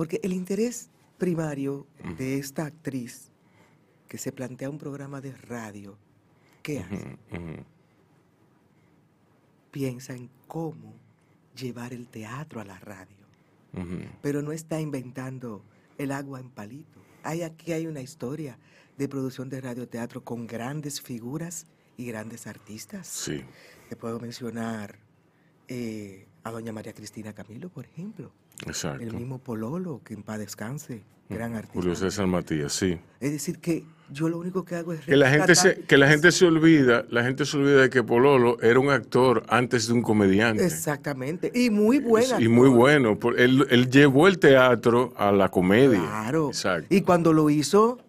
Porque el interés primario de esta actriz que se plantea un programa de radio, ¿qué hace? Piensa en cómo llevar el teatro a la radio. Pero no está inventando el agua en palito. Hay aquí hay una historia de producción de radioteatro con grandes figuras y grandes artistas. Sí. Te puedo mencionar eh, a doña María Cristina Camilo, por ejemplo. Exacto. El mismo Pololo, que en paz descanse, gran artista. Julio César Matías, sí. Es decir, que yo lo único que hago es... Que la gente se, que la gente se olvida, la gente se olvida de que Pololo era un actor antes de un comediante. Exactamente. Y muy buena. Y muy bueno. Él, él llevó el teatro a la comedia. Claro. Exacto. Y cuando lo hizo,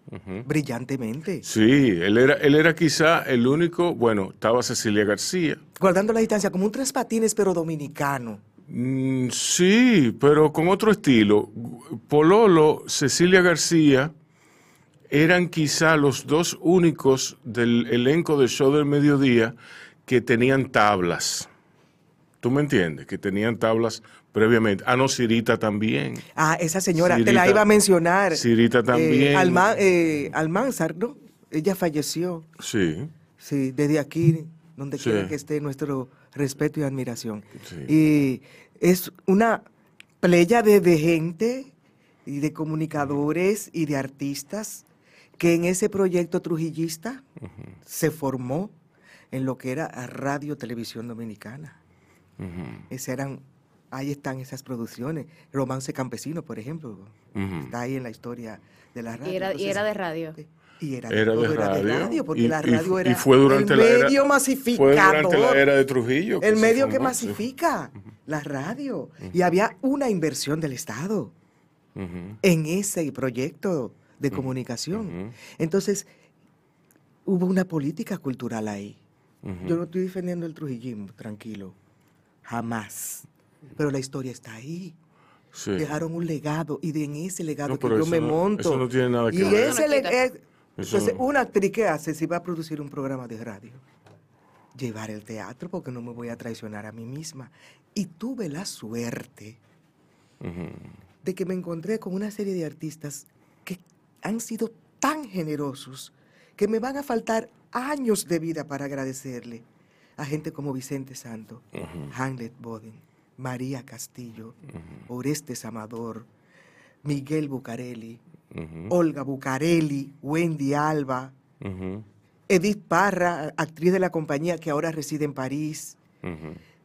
brillantemente. Sí, él era, él era quizá el único, bueno, estaba Cecilia García. Guardando la distancia, como un tres patines, pero dominicano. Mm, sí, pero con otro estilo. Pololo, Cecilia García eran quizá los dos únicos del elenco del show del mediodía que tenían tablas. ¿Tú me entiendes? Que tenían tablas previamente. Ah, no, Cirita también. Ah, esa señora, te la iba a mencionar. Cirita también. Eh, Alma- eh, Almanzar, ¿no? Ella falleció. Sí. Sí, desde aquí, donde Sí. quiera que esté, nuestro respeto y admiración. Sí. Y es una playa de, de gente y de comunicadores y de artistas que en ese proyecto trujillista se formó en lo que era Radio Televisión Dominicana. Esas eran, ahí están esas producciones. Romance Campesino, por ejemplo, está ahí en la historia de la radio. Y era, y era de radio. Y era, Era todo de era radio, porque y- la radio y era fue durante el la era- medio Fue masificador. durante la era de Trujillo. el medio que masifica, la radio. Y había una inversión del Estado en ese proyecto de comunicación. Entonces, hubo una política cultural ahí. Yo no estoy defendiendo el trujillismo, tranquilo. Jamás. Pero la historia está ahí. Sí. Dejaron un legado y de en ese legado No, que yo me no- monto. eso no tiene nada que y ver. ese Entonces, una actriz que hace si va a producir un programa de radio, llevar el teatro porque no me voy a traicionar a mí misma. Y tuve la suerte Ujú. de que me encontré con una serie de artistas que han sido tan generosos que me van a faltar años de vida para agradecerle a gente como Vicente Santo, Hamlet Boden, María Castillo, Orestes Amador, Miguel Bucarelli, Olga Bucarelli, Wendy Alba. Edith Parra, actriz de la compañía que ahora reside en París.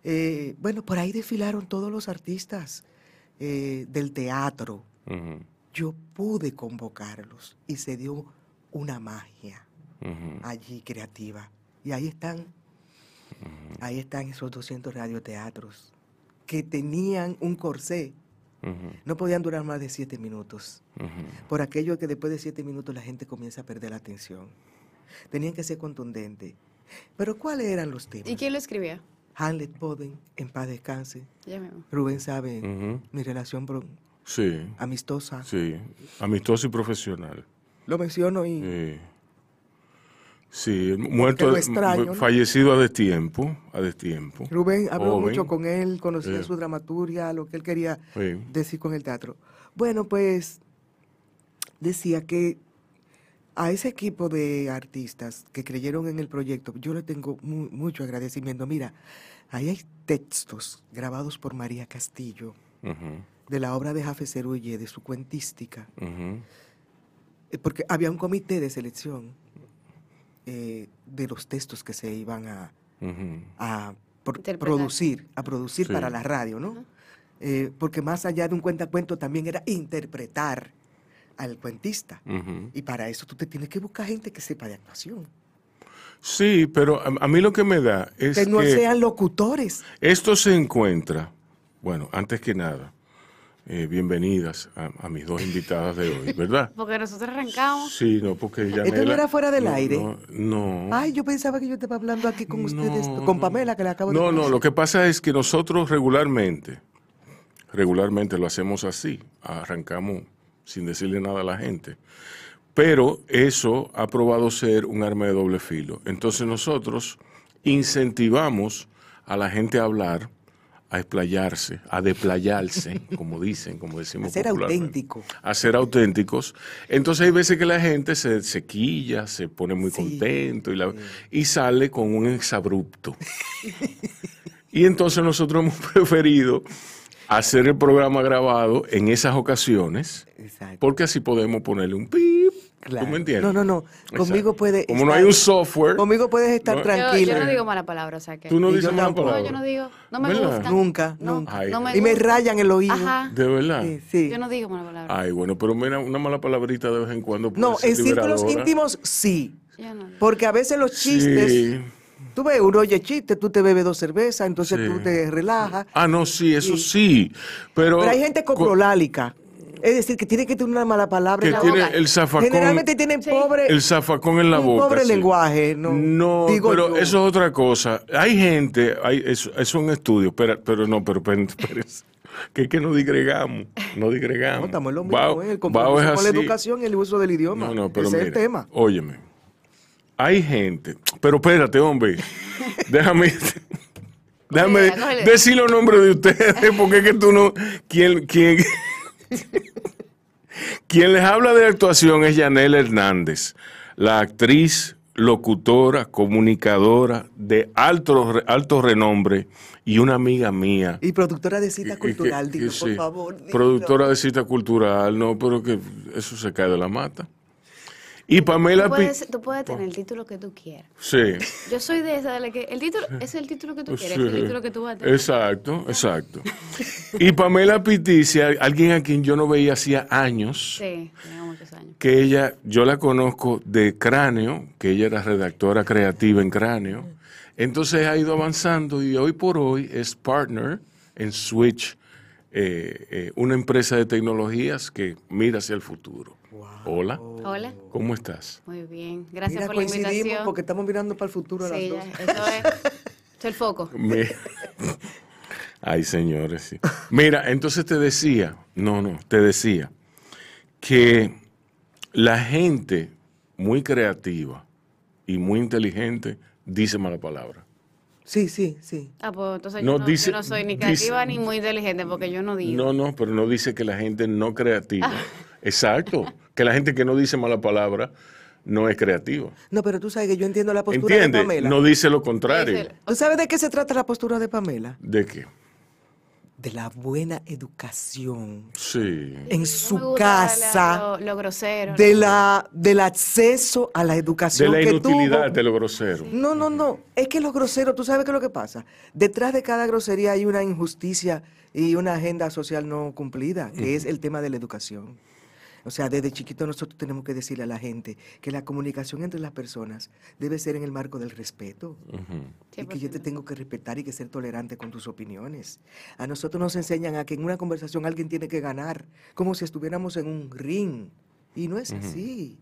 Eh, bueno, por ahí desfilaron todos los artistas eh, del teatro. Yo pude convocarlos y se dio una magia allí creativa. Y ahí están, ahí están esos 200 radioteatros que tenían un corsé. No podían durar más de siete minutos. Por aquello que después de siete minutos la gente comienza a perder la atención. Tenían que ser contundentes. Pero ¿cuáles eran los temas? ¿Y quién lo escribía? Hamlet Boden, en paz descanse. Ya. Rubén sabe mi relación bro- Sí, amistosa. sí. Amistoso y profesional. Lo menciono y Sí. Sí, muerto, lo extraño, ¿no? fallecido a destiempo, a destiempo. Rubén habló Joven. mucho con él, conocía Sí. su dramaturgia, lo que él quería Sí. decir con el teatro. Bueno, pues decía que a ese equipo de artistas que creyeron en el proyecto, yo le tengo mu- mucho agradecimiento. Mira, ahí hay textos grabados por María Castillo de la obra de Jafe Cerulle, de su cuentística, eh, porque había un comité de selección eh, de los textos que se iban a, pro- producir, a producir Sí. para la radio, ¿no? Eh, porque más allá de un cuentacuento también era interpretar al cuentista. Y para eso tú te tienes que buscar gente que sepa de actuación. Sí, pero a, a mí lo que me da es Que no que sean locutores. esto se encuentra, bueno, antes que nada, eh, bienvenidas a, a mis dos invitadas de hoy, ¿verdad? Porque nosotros arrancamos. Sí, no, porque ya ¿Esto no era fuera del aire? No, no. Ay, yo pensaba que yo estaba hablando aquí con ustedes, No, con Pamela, que la acabo de No, no, lo que pasa es que nosotros regularmente, regularmente lo hacemos así, arrancamos sin decirle nada a la gente. Pero eso ha probado ser un arma de doble filo. Entonces nosotros incentivamos a la gente a hablar a explayarse, a desplayarse, como dicen, como decimos. A ser auténtico. A ser auténticos. Entonces hay veces que la gente se, se quilla, se pone muy Sí. contento y, la- y sale con un exabrupto. y entonces nosotros hemos preferido hacer el programa grabado en esas ocasiones, Exacto. porque así podemos ponerle un pip. Claro. ¿Tú me entiendes? No, no, no. Conmigo Exacto. puede Como no estar- hay un software. Conmigo puedes estar No. Yo, tranquila. yo no digo mala palabra, o sea que. Tú no dices mala tampoco. palabra. No, yo no digo. No me ¿Verdad? gusta. Nunca, No, nunca. Ay. no me y me rayan el oído. Ajá. De verdad. Sí, sí. Yo no digo mala palabra. Ay, bueno, pero mira, una mala palabrita de vez en cuando. puede No, ser en círculos íntimos sí. Yo no. Porque a veces los chistes, Sí. tú ves, uno oye chiste, tú te bebes dos cervezas, entonces Sí. tú te relajas. Ah, no, sí, eso sí. Pero, Pero hay gente co- coprolálica. Es decir, que tiene que tener una mala palabra que en la tiene boca. el zafacón, Generalmente tienen Sí. pobre, el zafacón en la boca. pobre sí. lenguaje, no, No, digo pero yo. eso es otra cosa. Hay gente, hay, eso, eso es un estudio, pero, pero no, pero, pero, pero es- que es que no digregamos, no digregamos. No, estamos en lo mismo, Bao- ¿eh? el compromiso es con la así. educación y el uso del idioma. No, no, pero Ese es mira, el tema. Óyeme. Hay gente, pero espérate, hombre. Déjame déjame decir los nombres de ustedes porque es que tú no quién quién quien les habla de actuación es Yanel Hernández, la actriz, locutora, comunicadora de alto, alto renombre y una amiga mía. Y productora de cita que- cultural, que digo, por sí. favor. dilo. Productora de cita cultural, no, pero que eso se cae de la mata. Y Pamela Tú puedes, tú puedes tener el título que tú quieras. Sí. Yo soy de esa, de la que el título es el título que tú quieres, es el Sí. título que tú vas a tener. Exacto, exacto. Y Pamela Piticia, alguien a quien yo no veía hacía años, Sí, tengo muchos años. que ella, yo la conozco de Cráneo, que ella era redactora creativa en Cráneo. Entonces ha ido avanzando y hoy por hoy es partner en Switch, eh, eh, una empresa de tecnologías que mira hacia el futuro. Hola, Hola, ¿cómo estás? muy bien. Gracias Mira, por la coincidimos invitación. porque estamos mirando para el futuro a las Sí, dos. ya, eso es, es el foco. Me- Ay, señores, sí. Mira, entonces te decía, no, no, te decía que la gente muy creativa y muy inteligente dice mala palabra. Sí, sí, sí. Ah, pues entonces No, yo, no, yo dice- no soy ni dice- creativa ni muy inteligente porque yo no digo. No, no, pero no dice que la gente no creativa. Ah. Exacto, que la gente que no dice mala palabra no es creativa. No, pero tú sabes que yo entiendo la postura de. Pamela. No dice lo contrario. Dice- ¿Tú sabes de qué se trata la postura de Pamela? ¿De qué? De la buena educación Sí. en No su casa, Lo, lo grosero. de la, del acceso a la De educación la que inutilidad tuvo. de lo grosero. No, no, no. Es que los groseros, tú sabes qué es lo que pasa. Detrás de cada grosería hay una injusticia y una agenda social no cumplida, que es el tema de la educación. O sea, desde chiquito nosotros tenemos que decirle a la gente que la comunicación entre las personas debe ser en el marco del respeto. Y que yo te 100%. tengo que respetar y que ser tolerante con tus opiniones. A nosotros nos enseñan a que en una conversación alguien tiene que ganar, como si estuviéramos en un ring. Y no es así.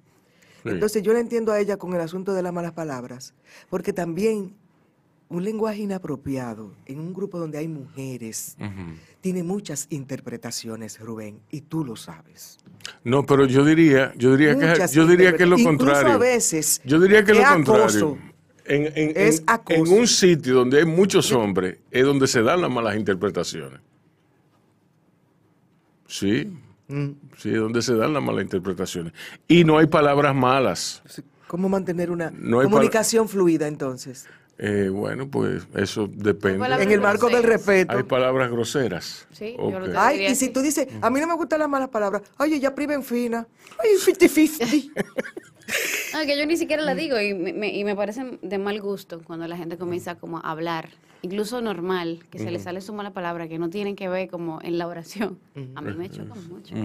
Sí. Entonces yo le entiendo a ella con el asunto de las malas palabras, porque también un lenguaje inapropiado en un grupo donde hay mujeres tiene muchas interpretaciones, Rubén, y tú lo sabes. No, pero yo diría, yo diría que yo diría que es lo contrario. a veces Yo diría que es lo contrario. En, en- Es acoso. en un sitio donde hay muchos hombres es donde se dan las malas interpretaciones. Sí, Mm, sí, donde se dan las malas interpretaciones. Y no hay palabras malas. ¿Cómo mantener una No comunicación fluida entonces? Eh, bueno, pues eso depende. En el marco del respeto. Hay palabras groseras. Sí, yo Ok. lo que- Ay, diría y si tú dices, a mí no me gustan las malas palabras, oye, ya priven fina, ay, 50-50. No, que yo ni siquiera la digo y me, me- y me parece de mal gusto cuando la gente comienza como a hablar, incluso normal, que se le sale su mala palabra que no tienen que ver como en la oración. A mí me choca mucho.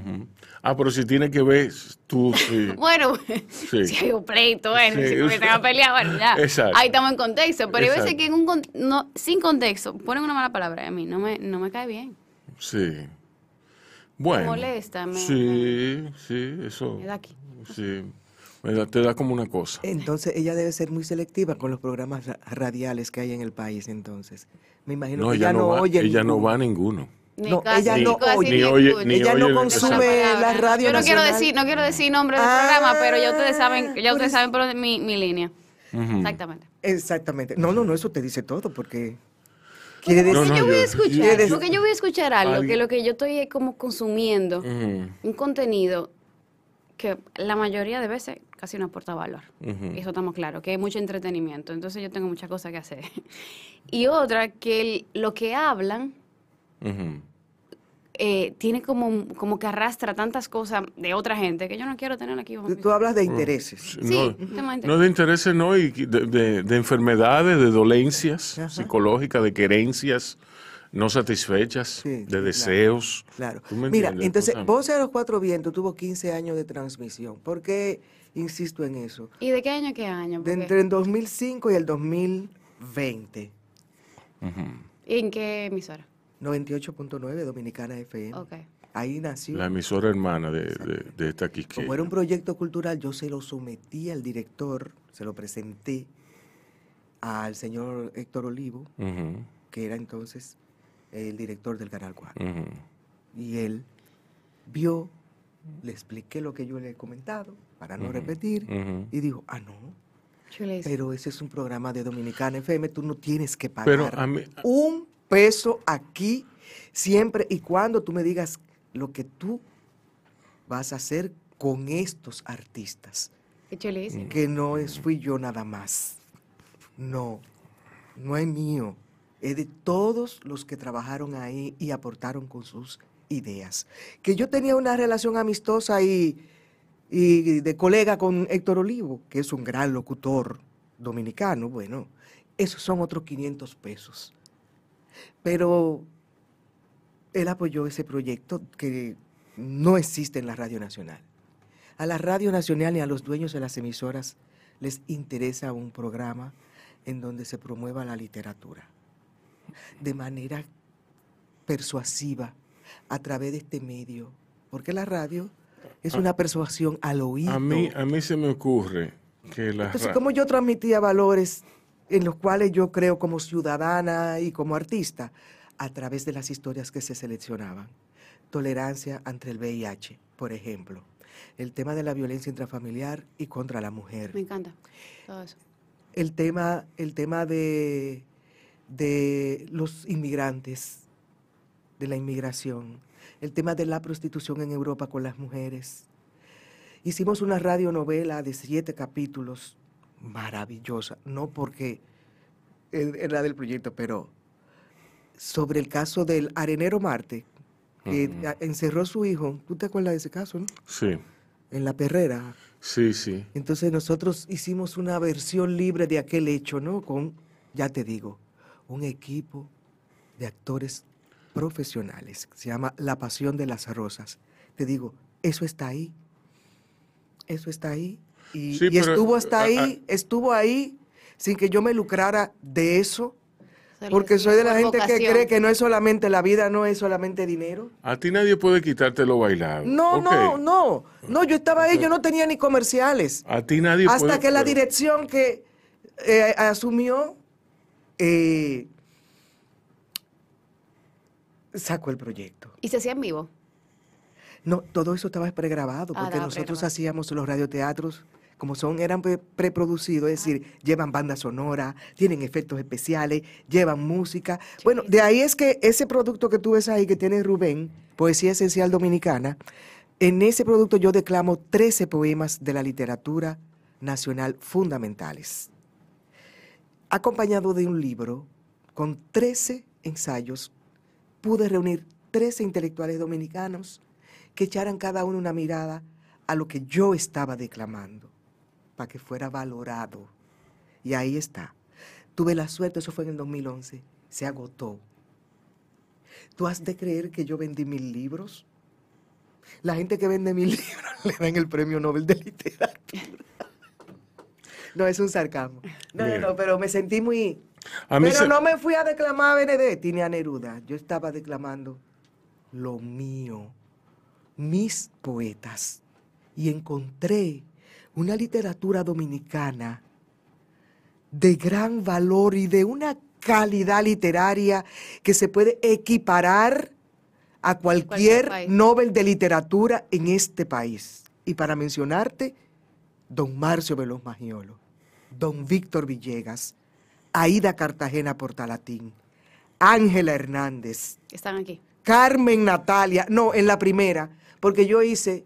Ah, pero si tiene que ver, tú sí. Bueno, Sí. si hay un pleito, bueno, Sí. si comienzan a pelear, bueno, ya. Exacto. Ahí estamos en contexto. Pero hay veces Exacto. que en un con- no, sin contexto ponen una mala palabra y a mí no me, no me cae bien. Sí. Bueno. molesta, me- Sí, sí, eso. Me da aquí. Sí. Me da- te da como una cosa. Entonces ella debe ser muy selectiva con los programas ra- radiales que hay en el país entonces. Me imagino No, que ella ella no, va, oye ella no va a ninguno. Ni No, casi, ella ni no casi oye. Ni oye- escucha. ni Ella no consume la radio Yo no quiero decir, no quiero decir nombre del Ah, programa, pero ya ustedes saben, ya ustedes saben por mi, mi línea. Exactamente. Exactamente. No, no, no, eso te dice todo porque Quiere decir, No, no, yo voy a yo- escuchar, ¿Quieres- porque yo voy a escuchar algo, que lo que yo estoy es como consumiendo, un contenido que la mayoría de veces casi no aporta valor. Eso estamos claros, que hay mucho entretenimiento. Entonces yo tengo muchas cosas que hacer. Y otra, que el- lo que hablan eh, tiene como, como que arrastra tantas cosas de otra gente que yo no quiero tener aquí. tú, hablas de intereses. Sí, No, tema de no de intereses, no, y de, de- de enfermedades, de dolencias psicológicas, de querencias no satisfechas, Sí, de deseos. Claro. ¿Tú me Mira, entonces, Voces a los Cuatro Vientos tuvo 15 años de transmisión. ¿Por qué insisto en eso? ¿Y de qué año a qué año? De entre el 2005 y el 2020. Ujú. ¿En qué emisora? 98.9 Dominicana FM. Ok. Ahí nació. La emisora hermana de, de, de esta Quisqueya. Como era un proyecto cultural, yo se lo sometí al director, se lo presenté al señor Héctor Olivo, que era entonces el director del Canal 4. ujú. Y él vio, le expliqué lo que yo le he comentado, para no Ujú, repetir, ujú. y dijo, ah, no, Chulísimo. pero ese es un programa de Dominicana FM, tú no tienes que pagar Pero a mí, un peso aquí, siempre y cuando tú me digas lo que tú vas a hacer con estos artistas, Qué chulísimo. que no es fui yo nada más. No, no es mío, es de todos los que trabajaron ahí y aportaron con sus ideas. Que yo tenía una relación amistosa y, de colega con Héctor Olivo, que es un gran locutor dominicano, bueno, esos son otros 500 pesos. Pero él apoyó ese proyecto que no existe en la Radio Nacional. A la Radio Nacional y a los dueños de las emisoras les interesa un programa en donde se promueva la literatura de manera persuasiva a través de este medio, porque la radio es una persuasión al oído. a mí, a mí se me ocurre que la Entonces, como yo transmitía valores en los cuales yo creo como ciudadana y como artista, a través de las historias que se seleccionaban. Tolerancia ante el VIH, por ejemplo. El tema de la violencia intrafamiliar y contra la mujer. Me encanta todo eso. El tema, el tema de, de los inmigrantes, de la inmigración. El tema de la prostitución en Europa con las mujeres. Hicimos una radionovela de siete capítulos, maravillosa, no porque era del proyecto, pero sobre el caso del arenero Marte, que encerró a su hijo. ¿Tú te acuerdas de ese caso, no? Sí, En la perrera. sí, sí. Entonces nosotros hicimos una versión libre de aquel hecho, ¿no? Con, ya te digo, un equipo de actores profesionales. Se llama La Pasión de las Rosas. Te digo, eso está ahí. Eso está ahí. Y, Sí, y pero, estuvo hasta ah, ahí, estuvo ahí sin que yo me lucrara de eso. Porque soy de la gente que cree que no es solamente la vida, no es solamente dinero. A ti nadie puede quitarte lo bailado. No, no, no. No, yo estaba ahí, yo no tenía ni comerciales. A ti nadie Hasta puede... que la pero- dirección que eh, asumió eh, sacó el proyecto. Y se hacía en vivo. No, todo eso estaba pregrabado, Ah, porque nosotros hacíamos los radioteatros, como son, eran pre- preproducidos, es decir, llevan banda sonora, tienen efectos especiales, llevan música. Bueno, de ahí es que ese producto que tú ves ahí, que tiene Rubén, Poesía Esencial Dominicana, en ese producto yo declamo 13 poemas de la literatura nacional fundamentales, acompañado de un libro con 13 ensayos. Pude reunir 13 intelectuales dominicanos que echaran cada uno una mirada a lo que yo estaba declamando, para que fuera valorado. Y ahí está. Tuve la suerte, eso fue en el 2011, se agotó. ¿Tú has de creer que yo vendí mil libros? La gente que vende mil libros le dan el premio Nobel de Literatura. No, es un sarcasmo. No, no, Mira. no, pero me sentí muy... A mí Pero se- no me fui a declamar a Benedetti ni a Neruda. Yo estaba declamando lo mío, mis poetas. Y encontré una literatura dominicana de gran valor y de una calidad literaria que se puede equiparar a Cualquier cualquier. Nobel de literatura en este país. Y para mencionarte, don Marcio Veloz Magiolo, don Víctor Villegas, Aida Cartagena Portalatín, Ángela Hernández, Están aquí. Carmen Natalia, no, en la primera, porque yo hice,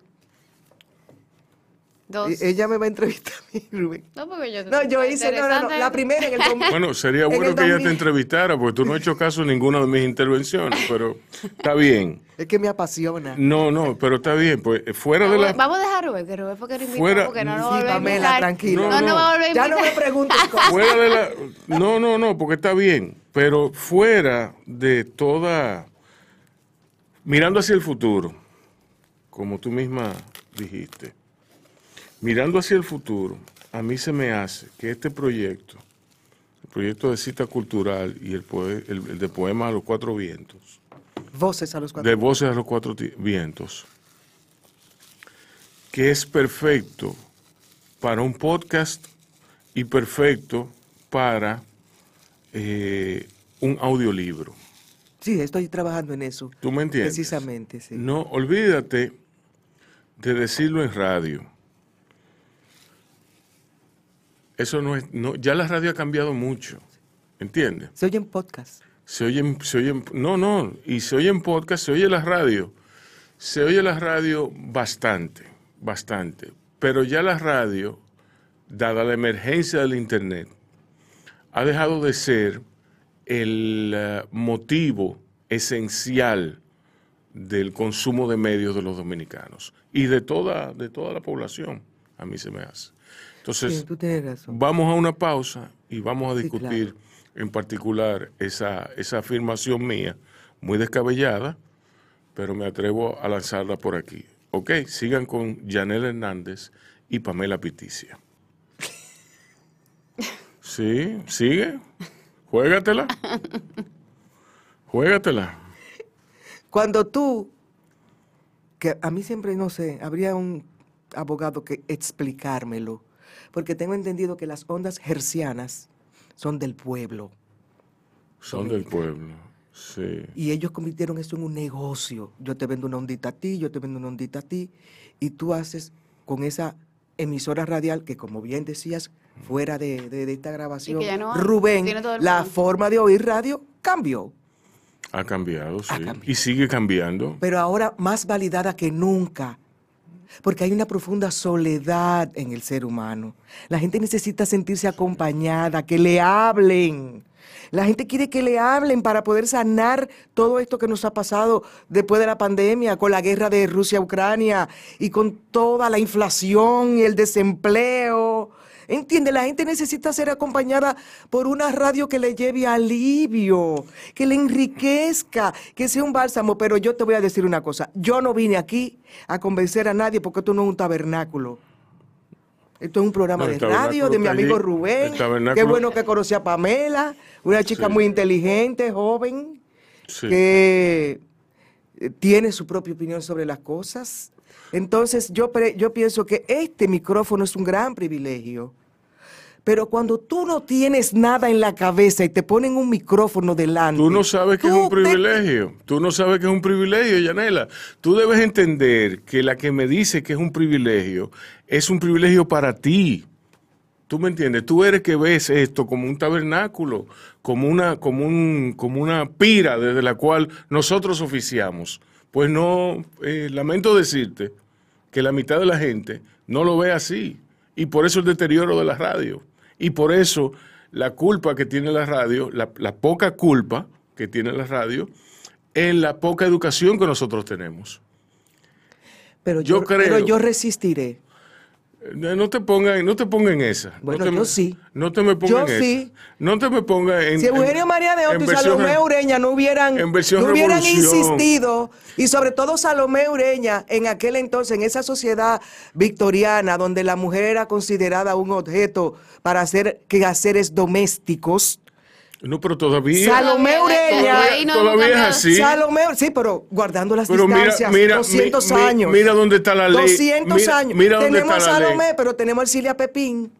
Dos. e- ella me va a entrevistar a mí, Rubén. No, porque yo... No, yo hice, no, no, la primera en el Bueno, sería en bueno el que ella 2000. te entrevistara, porque tú no has hecho caso a ninguna de mis intervenciones, pero está bien. Es que me apasiona. No, no, pero está bien, pues fuera de la... vamos a dejar a Rubén, que Rubén fue que lo invitó, Fuera- porque no nos Sí, Pamela, invitar. tranquila. No, No, no, no. va a volver Ya no me preguntes cosas. fuera de la no no no porque está bien pero fuera de toda mirando hacia el futuro como tú misma dijiste mirando hacia el futuro a mí se me hace que este proyecto el proyecto de cita cultural y el, poe- el- el de poemas a los cuatro vientos Voces a los cuatro. de voces a los cuatro vientos que es perfecto para un podcast y perfecto para eh, un audiolibro. Sí, estoy trabajando en eso. ¿Tú me entiendes? Precisamente, sí. No, olvídate de decirlo en radio. Eso no es, no, ya la radio ha cambiado mucho, ¿entiendes? Se oyen podcast. Se oyen, se oyen, no, no, y se oye en podcast, se oye la radio. Se oye la radio bastante, bastante. Pero ya la radio, dada la emergencia del Internet, ha dejado de ser el eh, motivo esencial del consumo de medios de los dominicanos y de toda, de toda la población, a mí se me hace. Entonces, Sí, tú tienes razón. Vamos a una pausa y vamos a Sí, discutir en particular esa, esa afirmación mía, muy descabellada, pero me atrevo a lanzarla por aquí. Ok, sigan con Janel Hernández y Pamela Piticia. Sí, sigue. Juégatela. Juégatela. Cuando tú, que a mí siempre, no sé, habría un abogado que explicármelo, porque tengo entendido que las ondas hercianas son del pueblo Son del pueblo. Sí. y ellos convirtieron eso en un negocio. Yo te vendo una ondita a ti, yo te vendo una ondita a ti, y tú haces con esa emisora radial que, como bien decías, fuera de, de- de esta grabación, ya no hay, Rubén, la forma de oír radio cambió. Ha cambiado, sí. cambiado. Y sigue cambiando. pero ahora más validada que nunca. Porque hay una profunda soledad en el ser humano. La gente necesita sentirse acompañada, que le hablen. La gente quiere que le hablen para poder sanar todo esto que nos ha pasado después de la pandemia, con la guerra de Rusia-Ucrania y con toda la inflación y el desempleo. Entiende, la gente necesita ser acompañada por una radio que le lleve alivio, que le enriquezca, que sea un bálsamo. Pero yo te voy a decir una cosa, yo no vine aquí a convencer a nadie porque esto no es un tabernáculo. Esto es un programa No, de radio de mi amigo allí. Rubén. Qué bueno que conocí a Pamela, una chica Sí. muy inteligente, joven, Sí. que eh, tiene su propia opinión sobre las cosas. Entonces yo, pre- yo pienso que este micrófono es un gran privilegio. Pero cuando tú no tienes nada en la cabeza y te ponen un micrófono delante. Tú no sabes que es un te- privilegio. Tú no sabes que es un privilegio, Yanela. Tú debes entender que la que me dice que es un privilegio es un privilegio para ti. ¿Tú me entiendes? Tú eres que ves esto como un tabernáculo, como una, como un, como una pira desde la cual nosotros oficiamos. Pues no, eh, lamento decirte que la mitad de la gente no lo ve así. Y por eso el deterioro de la radio. Y por eso la culpa que tiene la radio, la, la poca culpa que tiene la radio, en la poca educación que nosotros tenemos. Pero yo yo, creo- pero yo resistiré. Eh, No te pongas no te ponga en esa. Bueno, no te yo sí. No te me Yo pongas en sí. esa. No te me pongas en. Si Eugenio en- María de Otto y Salomé Ureña no hubieran, en no hubieran insistido, y sobre todo Salomé Ureña, en aquel entonces, en esa sociedad victoriana, donde la mujer era considerada un objeto para hacer quehaceres domésticos, No, pero todavía. Salomé Ureña. todavía no hemos Todavía es así. Salomé, sí, pero guardando las Pero mira, distancias, mira, 200 mi- mi- años. mira dónde está la ley. 200 Mira- años. mira dónde tenemos está a la ley. Salomé, pero tenemos a Silvia Pepín,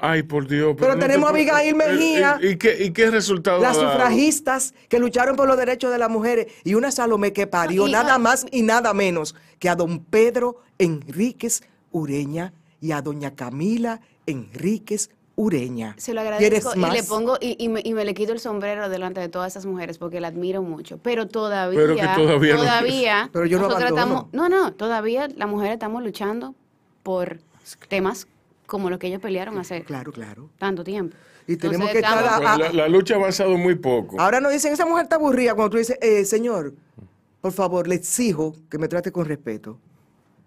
Ay, por Dios. Pero no tenemos te a Abigail puedo- Mejía. ¿Y, y qué, y qué resultado las dado? sufragistas que lucharon por los derechos de las mujeres y una Salomé que parió No, nada más y nada menos que a don Pedro Enríquez Ureña y a doña Camila Enríquez Ureña. Se lo ¿Quieres agradezco y más? le pongo y, y me, y me le quito el sombrero delante de todas esas mujeres porque la admiro mucho. Pero todavía, Pero que todavía no- todavía Pero yo no estamos, no, no, todavía las mujeres estamos luchando por temas como los que ellos pelearon hace Claro, claro. tanto tiempo. Y tenemos que estamos- estar a- la, la lucha ha avanzado muy poco. Ahora nos dicen, esa mujer está aburrida cuando tú dices, eh, señor, por favor, le exijo que me trate con respeto.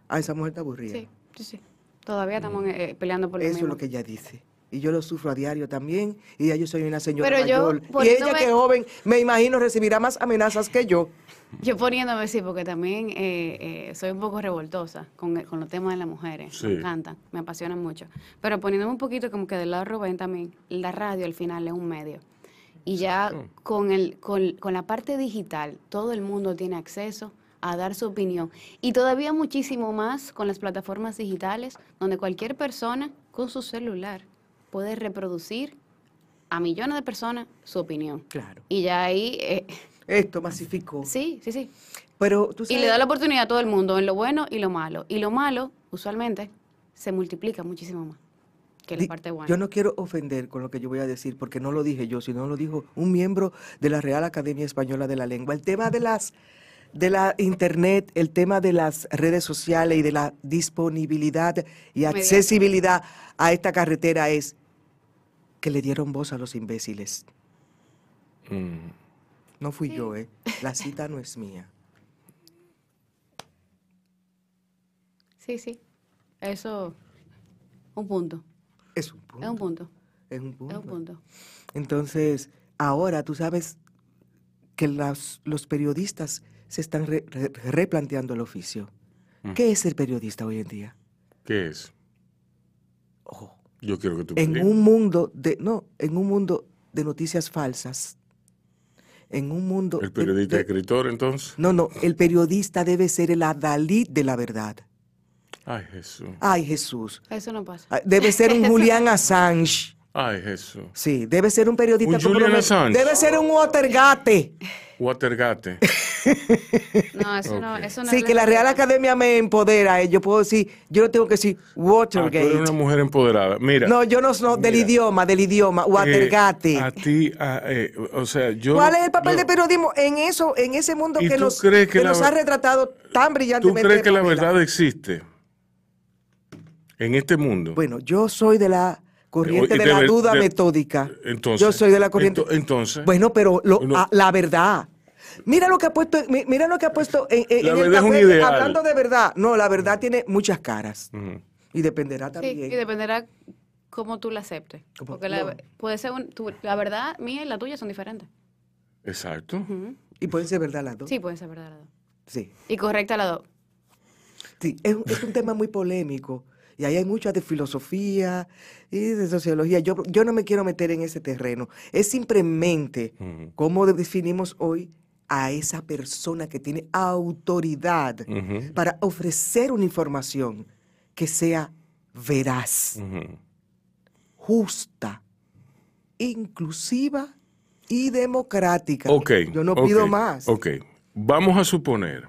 Ah, esa mujer está aburrida. Sí, sí, sí. Todavía estamos eh, peleando por lo Eso mismo. es lo que ella dice. Y yo lo sufro a diario también. Y ya yo soy una señora Pero yo, mayor. y ella que es joven, me imagino, recibirá más amenazas que yo. Yo poniéndome sí, porque también eh, eh, soy un poco revoltosa con, con los temas de las mujeres. Sí. Me encantan, me apasionan mucho. Pero poniéndome un poquito como que del lado de Rubén también, la radio al final es un medio. Y ya con, el, con, con la parte digital, todo el mundo tiene acceso a dar su opinión. Y todavía muchísimo más con las plataformas digitales, donde cualquier persona con su celular puede reproducir a millones de personas su opinión. Claro. Y ya ahí, eh, Esto masificó. sí, sí, sí. Pero tú Y sabes, le da la oportunidad a todo el mundo en lo bueno y lo malo. Y lo malo, usualmente, se multiplica muchísimo más que la di- parte buena. yo no quiero ofender con lo que yo voy a decir, porque no lo dije yo, sino lo dijo un miembro de la Real Academia Española de la Lengua. El tema de las de la internet, el tema de las redes sociales y de la disponibilidad y accesibilidad a esta carretera es que le dieron voz a los imbéciles. Mm. No fui yo, ¿eh? La cita no es mía. Sí, sí. Eso, un punto. Es un punto. Es un punto. Es un Es punto. un punto. Entonces, ahora tú sabes que las- los periodistas se están re- re- replanteando el oficio. Mm. ¿Qué es ser periodista hoy en día? ¿Qué es? Ojo, Yo quiero que tú en un mundo de no, en un mundo de noticias falsas. En un mundo El de- periodista de- escritor, entonces. No, no, el periodista debe ser el adalid de la verdad. Ay, Jesús. Ay, Jesús. Eso no pasa. Ah, Debe ser un Julián Assange. Ay, Jesús. Sí, debe ser un periodista. Un Julian. Assange. Debe ser un Watergate. Watergate. No, eso no, eso no Sí, es que la Real. Academia me empodera. eh. Yo puedo decir, yo no tengo que decir Ah, tú Watergate. eres una mujer empoderada. Mira. no, yo no, no del Mira. idioma, del idioma, Watergate. eh, a ti, a- eh, o sea, yo. ¿Cuál es el papel yo- del periodismo en eso, en ese mundo ¿Y que tú nos, crees que que la nos ver- ha retratado tan ¿Tú brillantemente? crees que la verdad existe en este mundo? Bueno, yo soy de la corriente de, de la duda de- metódica. Entonces, yo soy de la corriente. ento- entonces, Bueno, pero lo- uno- a- la verdad. Mira lo que ha puesto, mi- mira lo que ha puesto en, en- La en el verdad es un ideal. hablando de verdad. No, la verdad tiene muchas caras y dependerá Sí, también. y dependerá cómo tú la aceptes. Como- Porque la, no. puede ser un- tu- la verdad mía y la tuya son diferentes. Exacto. Y pueden ser verdad las dos. Sí, pueden ser verdad las dos. Sí. Y correcta las dos. Sí, es, un- es un tema muy polémico y ahí hay mucha de filosofía y de sociología. Yo, yo no me quiero meter en ese terreno. Es simplemente cómo definimos hoy a esa persona que tiene autoridad para ofrecer una información que sea veraz, justa, inclusiva y democrática. Ok. Yo no pido más. Ok. Vamos a suponer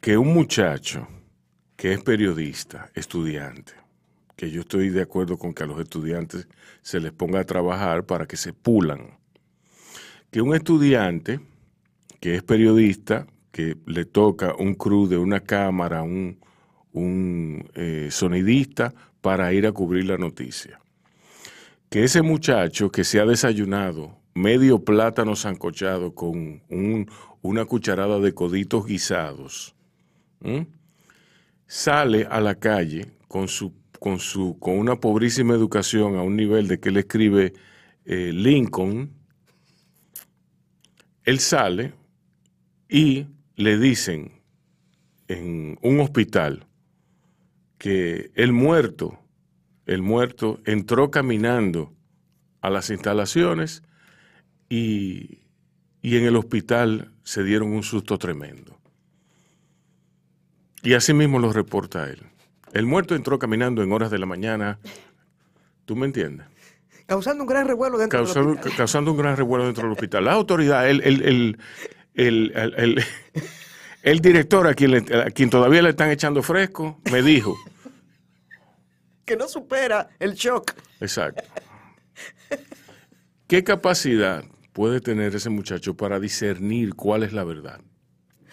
que un muchacho que es periodista, estudiante, que yo estoy de acuerdo con que a los estudiantes se les ponga a trabajar para que se pulan, que un estudiante que es periodista, que le toca un crew de una cámara, un, un eh, sonidista para ir a cubrir la noticia. Que ese muchacho que se ha desayunado medio plátano sancochado con un- una cucharada de coditos guisados, sale a la calle con su con su con una pobrísima educación a un nivel de que él escribe eh, Lincoln, él sale y le dicen en un hospital que el muerto el muerto entró caminando a las instalaciones y, y en el hospital se dieron un susto tremendo. Y así mismo lo reporta él. El muerto entró caminando en horas de la mañana, ¿tú me entiendes? Causando un gran revuelo dentro del hospital. causando un gran revuelo dentro del hospital. La autoridad, el, el, el, el, el- el- el director a quien, le- a quien todavía le están echando fresco, me dijo, que no supera el shock. Exacto. ¿Qué capacidad puede tener ese muchacho para discernir cuál es la verdad?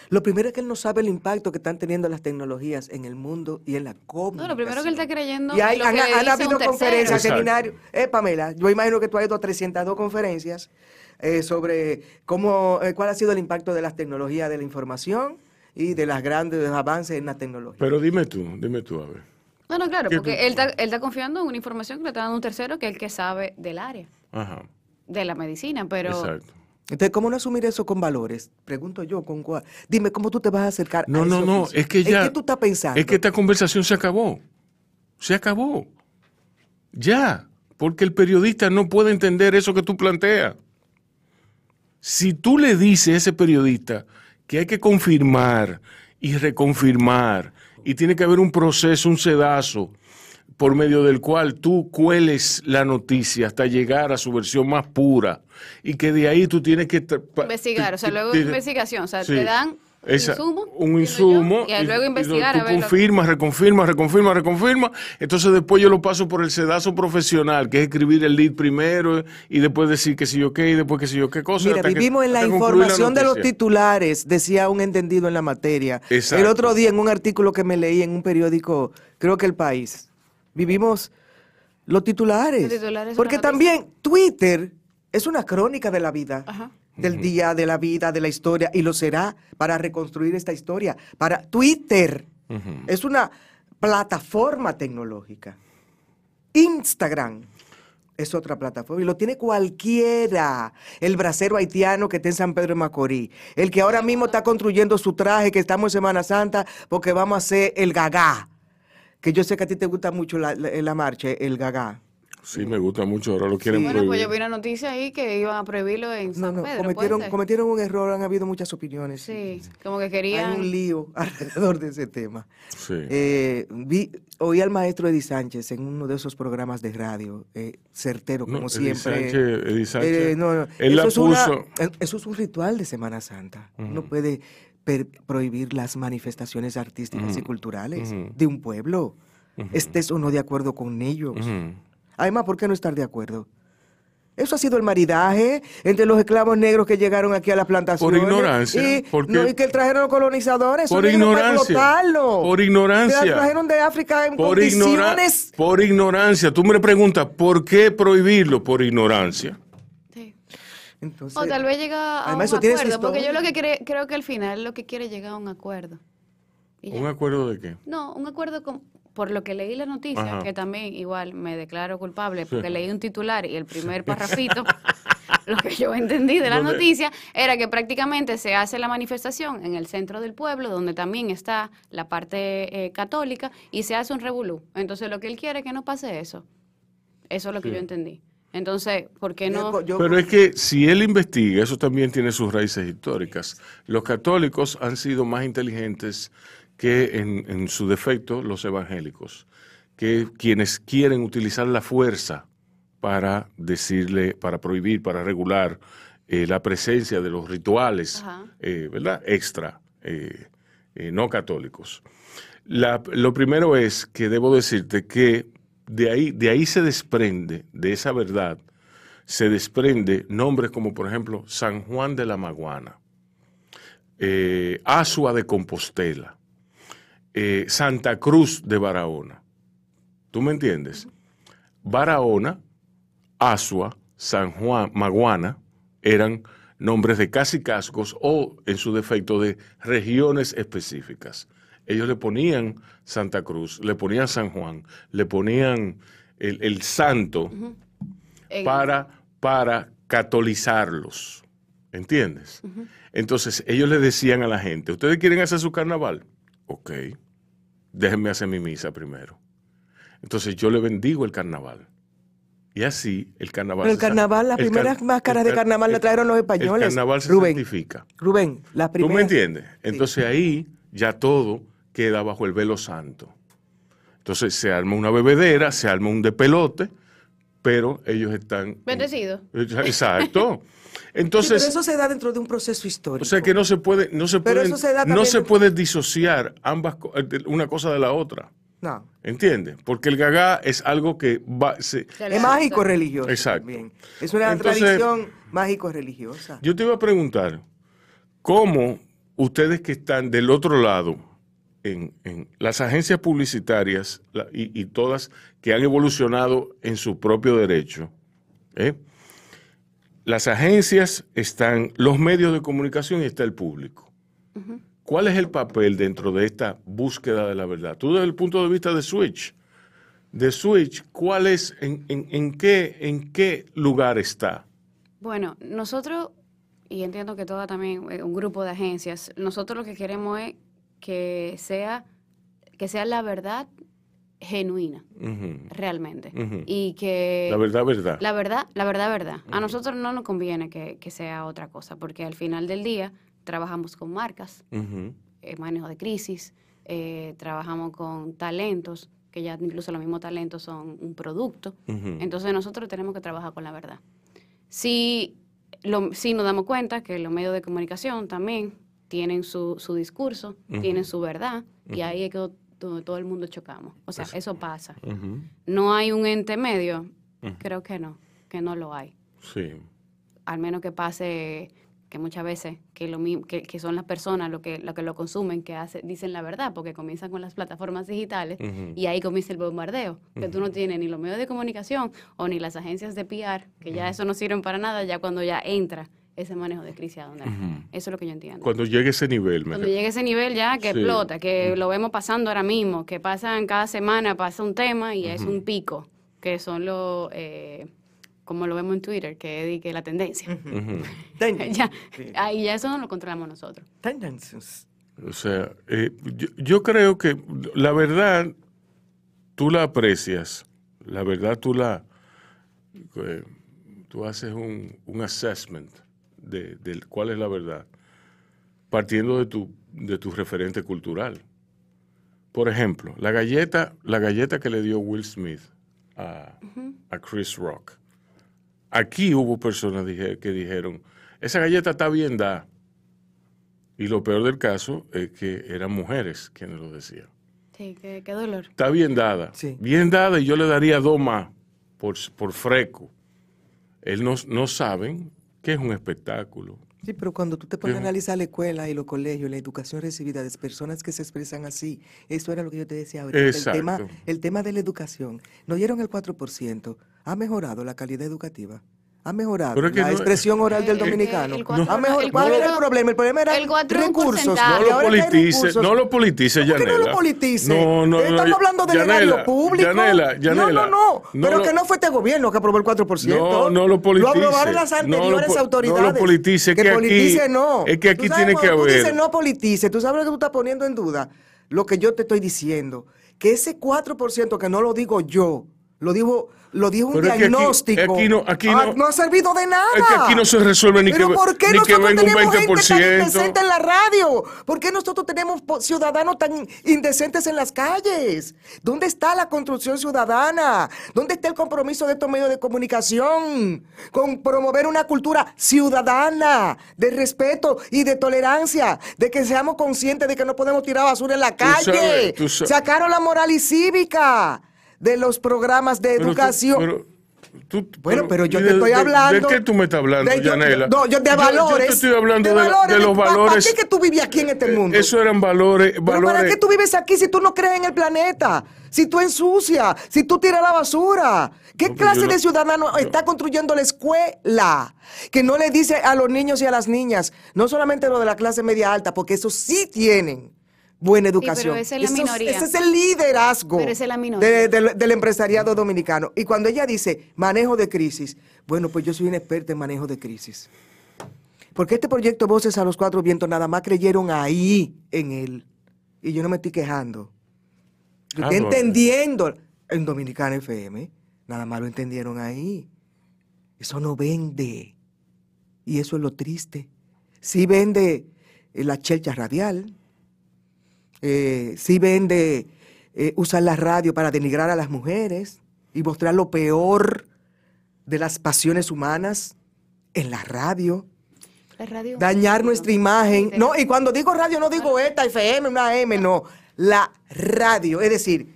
Lo primero es que él no sabe el impacto que están teniendo las tecnologías en el mundo y en la comunicación. No, lo primero que él está creyendo Y hay, lo han, que le han dice habido conferencias, seminarios. Eh, Pamela, yo imagino que tú has ido a 302 conferencias eh, sobre cómo, eh, cuál ha sido el impacto de las tecnologías de la información y de los grandes avances en la tecnología. Pero dime tú, dime tú, a ver. No, no, claro, ¿Qué porque él está, él está confiando en una información que le está dando un tercero que es el que sabe del área, Ajá, de la medicina, pero exacto. Entonces, ¿cómo no asumir eso con valores? Pregunto yo, ¿con cuál? Dime, ¿cómo tú te vas a acercar No, a no, no, oficio? es que ya... ¿En qué tú estás pensando? Es que esta conversación se acabó. Se acabó. Ya. Porque el periodista no puede entender eso que tú planteas. Si tú le dices a ese periodista que hay que confirmar y reconfirmar y tiene que haber un proceso, un sedazo, por medio del cual tú cueles la noticia hasta llegar a su versión más pura y que de ahí tú tienes que... investigar, o sea, luego investigación, o sea, Sí. te dan Esa- insumo, un insumo yo, y luego investigar tú a ver lo- confirmas, reconfirmas, reconfirmas, reconfirmas. Entonces después yo lo paso por el sedazo profesional, que es escribir el lead primero y después decir que si yo qué y después que si yo qué cosa. Mira, que- vivimos en la información de los titulares, decía un entendido en la materia. Exacto. El otro día en un artículo que me leí en un periódico, creo que El País, vivimos los titulares. Los titulares Porque también Twitter es una crónica de la vida. Ajá. Del día, de la vida, de la historia, y lo será para reconstruir esta historia. Para Twitter es una plataforma tecnológica. Instagram es otra plataforma y lo tiene cualquiera. El bracero haitiano que está en San Pedro de Macorís. El que ahora mismo está construyendo su traje, que estamos en Semana Santa, porque vamos a hacer el gagá. Que yo sé que a ti te gusta mucho la, la- la marcha, el gagá. Sí, me gusta mucho, ahora lo quieren Bueno, pues prohibir. yo vi una noticia ahí que iban a prohibirlo en No, San no, Pedro, ¿puede cometieron, cometieron un error, han habido muchas opiniones. Sí, como que Hay querían... un lío alrededor de ese tema. Sí. Eh, vi, oí al maestro Eddie Sánchez en uno de esos programas de radio, eh, certero, No, como Eddie siempre. Sánchez- Eddie Sánchez, Eh, no, no, él eso, la es puso- eh, eso es un ritual de Semana Santa. No puede per- prohibir las manifestaciones artísticas y culturales de un pueblo. Estés o no de acuerdo con ellos. Además, ¿por qué no estar de acuerdo? Eso ha sido el maridaje entre los esclavos negros que llegaron aquí a las plantaciones. ignorancia, Y, porque- no, y que trajeron los colonizadores. Por ignorancia. Por Que ignorancia. la trajeron de África en Por, ignora- condiciones. por ignorancia. Tú me preguntas, ¿por qué prohibirlo? Por ignorancia. Sí. Entonces, O tal vez llega a además, un acuerdo, porque yo lo que cre- creo que al final lo que quiere es llegar a un acuerdo. ¿Un acuerdo de qué? No, un acuerdo con, por lo que leí la noticia, Ajá. que también igual me declaro culpable porque leí un titular y el primer parrafito, lo que yo entendí de la ¿Dónde? noticia era que prácticamente se hace la manifestación en el centro del pueblo, donde también está la parte eh, católica, y se hace un revolú. Entonces lo que él quiere es que no pase eso. Eso es lo que Sí. yo entendí. Entonces, ¿por qué no? Pero es que si él investiga, eso también tiene sus raíces históricas. Los católicos han sido más inteligentes que en, en su defecto los evangélicos, que quienes quieren utilizar la fuerza para decirle, para prohibir, para regular eh, la presencia de los rituales, eh, ¿verdad? Extra, eh, no católicos. La- lo primero es que debo decirte que de ahí, de ahí se desprende, de esa verdad, se desprende nombres como por ejemplo San Juan de la Maguana, Asua de Compostela, eh, Santa Cruz de Barahona. ¿Tú me entiendes? Barahona, Asua, San Juan, Maguana eran nombres de casi cascos o, en su defecto, de regiones específicas. Ellos le ponían Santa Cruz, le ponían San Juan, le ponían el, el santo en- para, para catolizarlos. ¿Entiendes? Entonces, ellos le decían a la gente, ¿ustedes quieren hacer su carnaval? Ok, déjenme hacer mi misa primero. Entonces, yo le bendigo el carnaval. Y así el carnaval. Pero el carnaval, las primeras car- máscaras de car- carnaval la trajeron los españoles. El carnaval se Rubén. santifica. Rubén, las ¿Tú primeras. me entiendes? Entonces ahí ya todo queda bajo el velo santo. Entonces se arma una bebedera, se arma un de pelote, pero ellos están... Bendecido. Exacto. Sí, Entonces, pero eso se da dentro de un proceso histórico. o sea que no se puede, no se Pero pueden- eso se da no se puede disociar ambas eh, una cosa de la otra. No. ¿Entiendes? Porque el gagá es algo que va... se- Es mágico religioso. Exacto. también. Es una Entonces- tradición mágico religiosa. Yo te iba a preguntar, ¿cómo ustedes que están del otro lado, en, en las agencias publicitarias la- y, y todas que han evolucionado en su propio derecho, ¿eh? las agencias están, los medios de comunicación y está el público. ¿Cuál es el papel dentro de esta búsqueda de la verdad? Tú desde el punto de vista de Switch, de Switch, ¿cuál es, en, en- en qué, en qué lugar está? Bueno, nosotros, y entiendo que toda también, eh, un grupo de agencias, nosotros lo que queremos es que sea, que sea la verdad genuina, realmente. Y que... La verdad, verdad. La verdad, la verdad, verdad. A nosotros no nos conviene que, que sea otra cosa, porque al final del día trabajamos con marcas, eh, manejo de crisis, eh, trabajamos con talentos, que ya incluso los mismos talentos son un producto. Entonces nosotros tenemos que trabajar con la verdad. Si, lo, si nos damos cuenta que los medios de comunicación también tienen su, su discurso, tienen su verdad, y ahí es que donde todo el mundo chocamos. O sea, eso pasa. No hay un ente medio, creo que no, que no lo hay. Sí. Al menos que pase que muchas veces que lo que, que son las personas lo que lo que lo consumen que hace, dicen la verdad porque comienzan con las plataformas digitales y ahí comienza el bombardeo que tú no tienes ni los medios de comunicación o ni las agencias de PR que ya eso no sirven para nada ya cuando ya entra ese manejo de crisis a donde Ujú. eso es lo que yo entiendo Cuando llegue ese nivel, me cuando llegue ese nivel ya que Sí. explota que lo vemos pasando ahora mismo que pasan cada semana pasa un tema y es un pico que son los eh, como lo vemos en Twitter que es la tendencia ya, Sí. ahí ya eso no lo controlamos nosotros. Tendencias. O sea, eh, yo, yo creo que la verdad tú la aprecias, la verdad tú la, eh, tú haces un, un assessment de, de cuál es la verdad, partiendo de tu, de tu referente cultural. Por ejemplo, la galleta, la galleta que le dio Will Smith a, a Chris Rock. Aquí hubo personas dije- que dijeron, esa galleta está bien dada. Y lo peor del caso es que eran mujeres quienes lo decían. Sí, qué, qué dolor. Está bien dada. Sí. Bien dada y yo le daría dos más por, por freco. Él no, no saben que es un espectáculo. Sí, pero cuando tú te pones a analizar la escuela y los colegios, la educación recibida de personas que se expresan así, eso era lo que yo te decía ahorita. Exacto. El tema, el tema de la educación. No dieron el 4%. Ha mejorado la calidad educativa. Ha mejorado Pero es que la no- expresión oral del Eh, dominicano. el cuatro Ha no- mejor- el ¿Cuál era el problema? El problema era recursos. No lo que politice, no lo politice, ¿Cómo que Yanela. no lo politice? No, no, no, Estamos hablando del Yanela, erario público. Yanela, Yanela. No, no, no. No Pero lo- que no fue este gobierno que aprobó el 4%. No, no lo politice. Lo aprobaron las No lo anteriores po- no lo autoridades. politice, que aquí- politice no. es que aquí tiene que cuando tú haber- dices no politice, tú sabes lo que tú estás poniendo en duda. Lo que yo te estoy diciendo. Que ese 4% que no lo digo yo, lo digo, lo dijo un que aquí- diagnóstico. aquí no- aquí ah, no- ha servido de nada. Es que aquí no se resuelve ni Pero que- ¿por qué ni que nosotros venga un tenemos gente tan 20%? indecente en la radio? ¿Por qué nosotros tenemos ciudadanos tan indecentes en las calles? ¿Dónde está la construcción ciudadana? ¿Dónde está el compromiso de estos medios de comunicación con promover una cultura ciudadana de respeto y de tolerancia? De que seamos conscientes de que no podemos tirar basura en la calle. sabes, tú sa- Sacaron la moral y cívica de los programas de Pero tú- educación. pero tú- Bueno, pero yo ¿y te estoy hablando. ¿De qué tú me estás hablando, de- yo- Yanela? No, yo de valores. Yo, te estoy hablando de, valores, de los pa- ¿Para valores. qué que tú vives aquí en este mundo? Eso eran valores. ¿Pero valores ¿Para qué tú vives aquí si tú no crees en el planeta? Si tú ensucias, si tú tiras la basura. ¿Qué No, pero clase de ciudadano está construyendo la escuela? Que no le dice a los niños y a las niñas, no solamente lo de la clase media alta, porque eso sí tienen buena pero educación. esa es la Eso minoría. Ese es el liderazgo Pero esa es la minoría. de- del- del empresariado dominicano. Y cuando ella dice manejo de crisis, bueno, pues yo soy una experta en manejo de crisis. Porque este proyecto Voces a los Cuatro Vientos nada más creyeron ahí en él. Y yo no me estoy quejando. Yo Ah, estoy no. entendiendo en Dominicana FM. Nada más lo entendieron ahí. Eso no vende. Y eso es lo triste. Sí vende eh, la chelcha radial. Eh, sí vende eh, usar la radio para denigrar a las mujeres y mostrar lo peor de las pasiones humanas en la radio La radio. dañar nuestra imagen. No, y cuando digo radio no digo esta FM, una M, no. La radio. Es decir,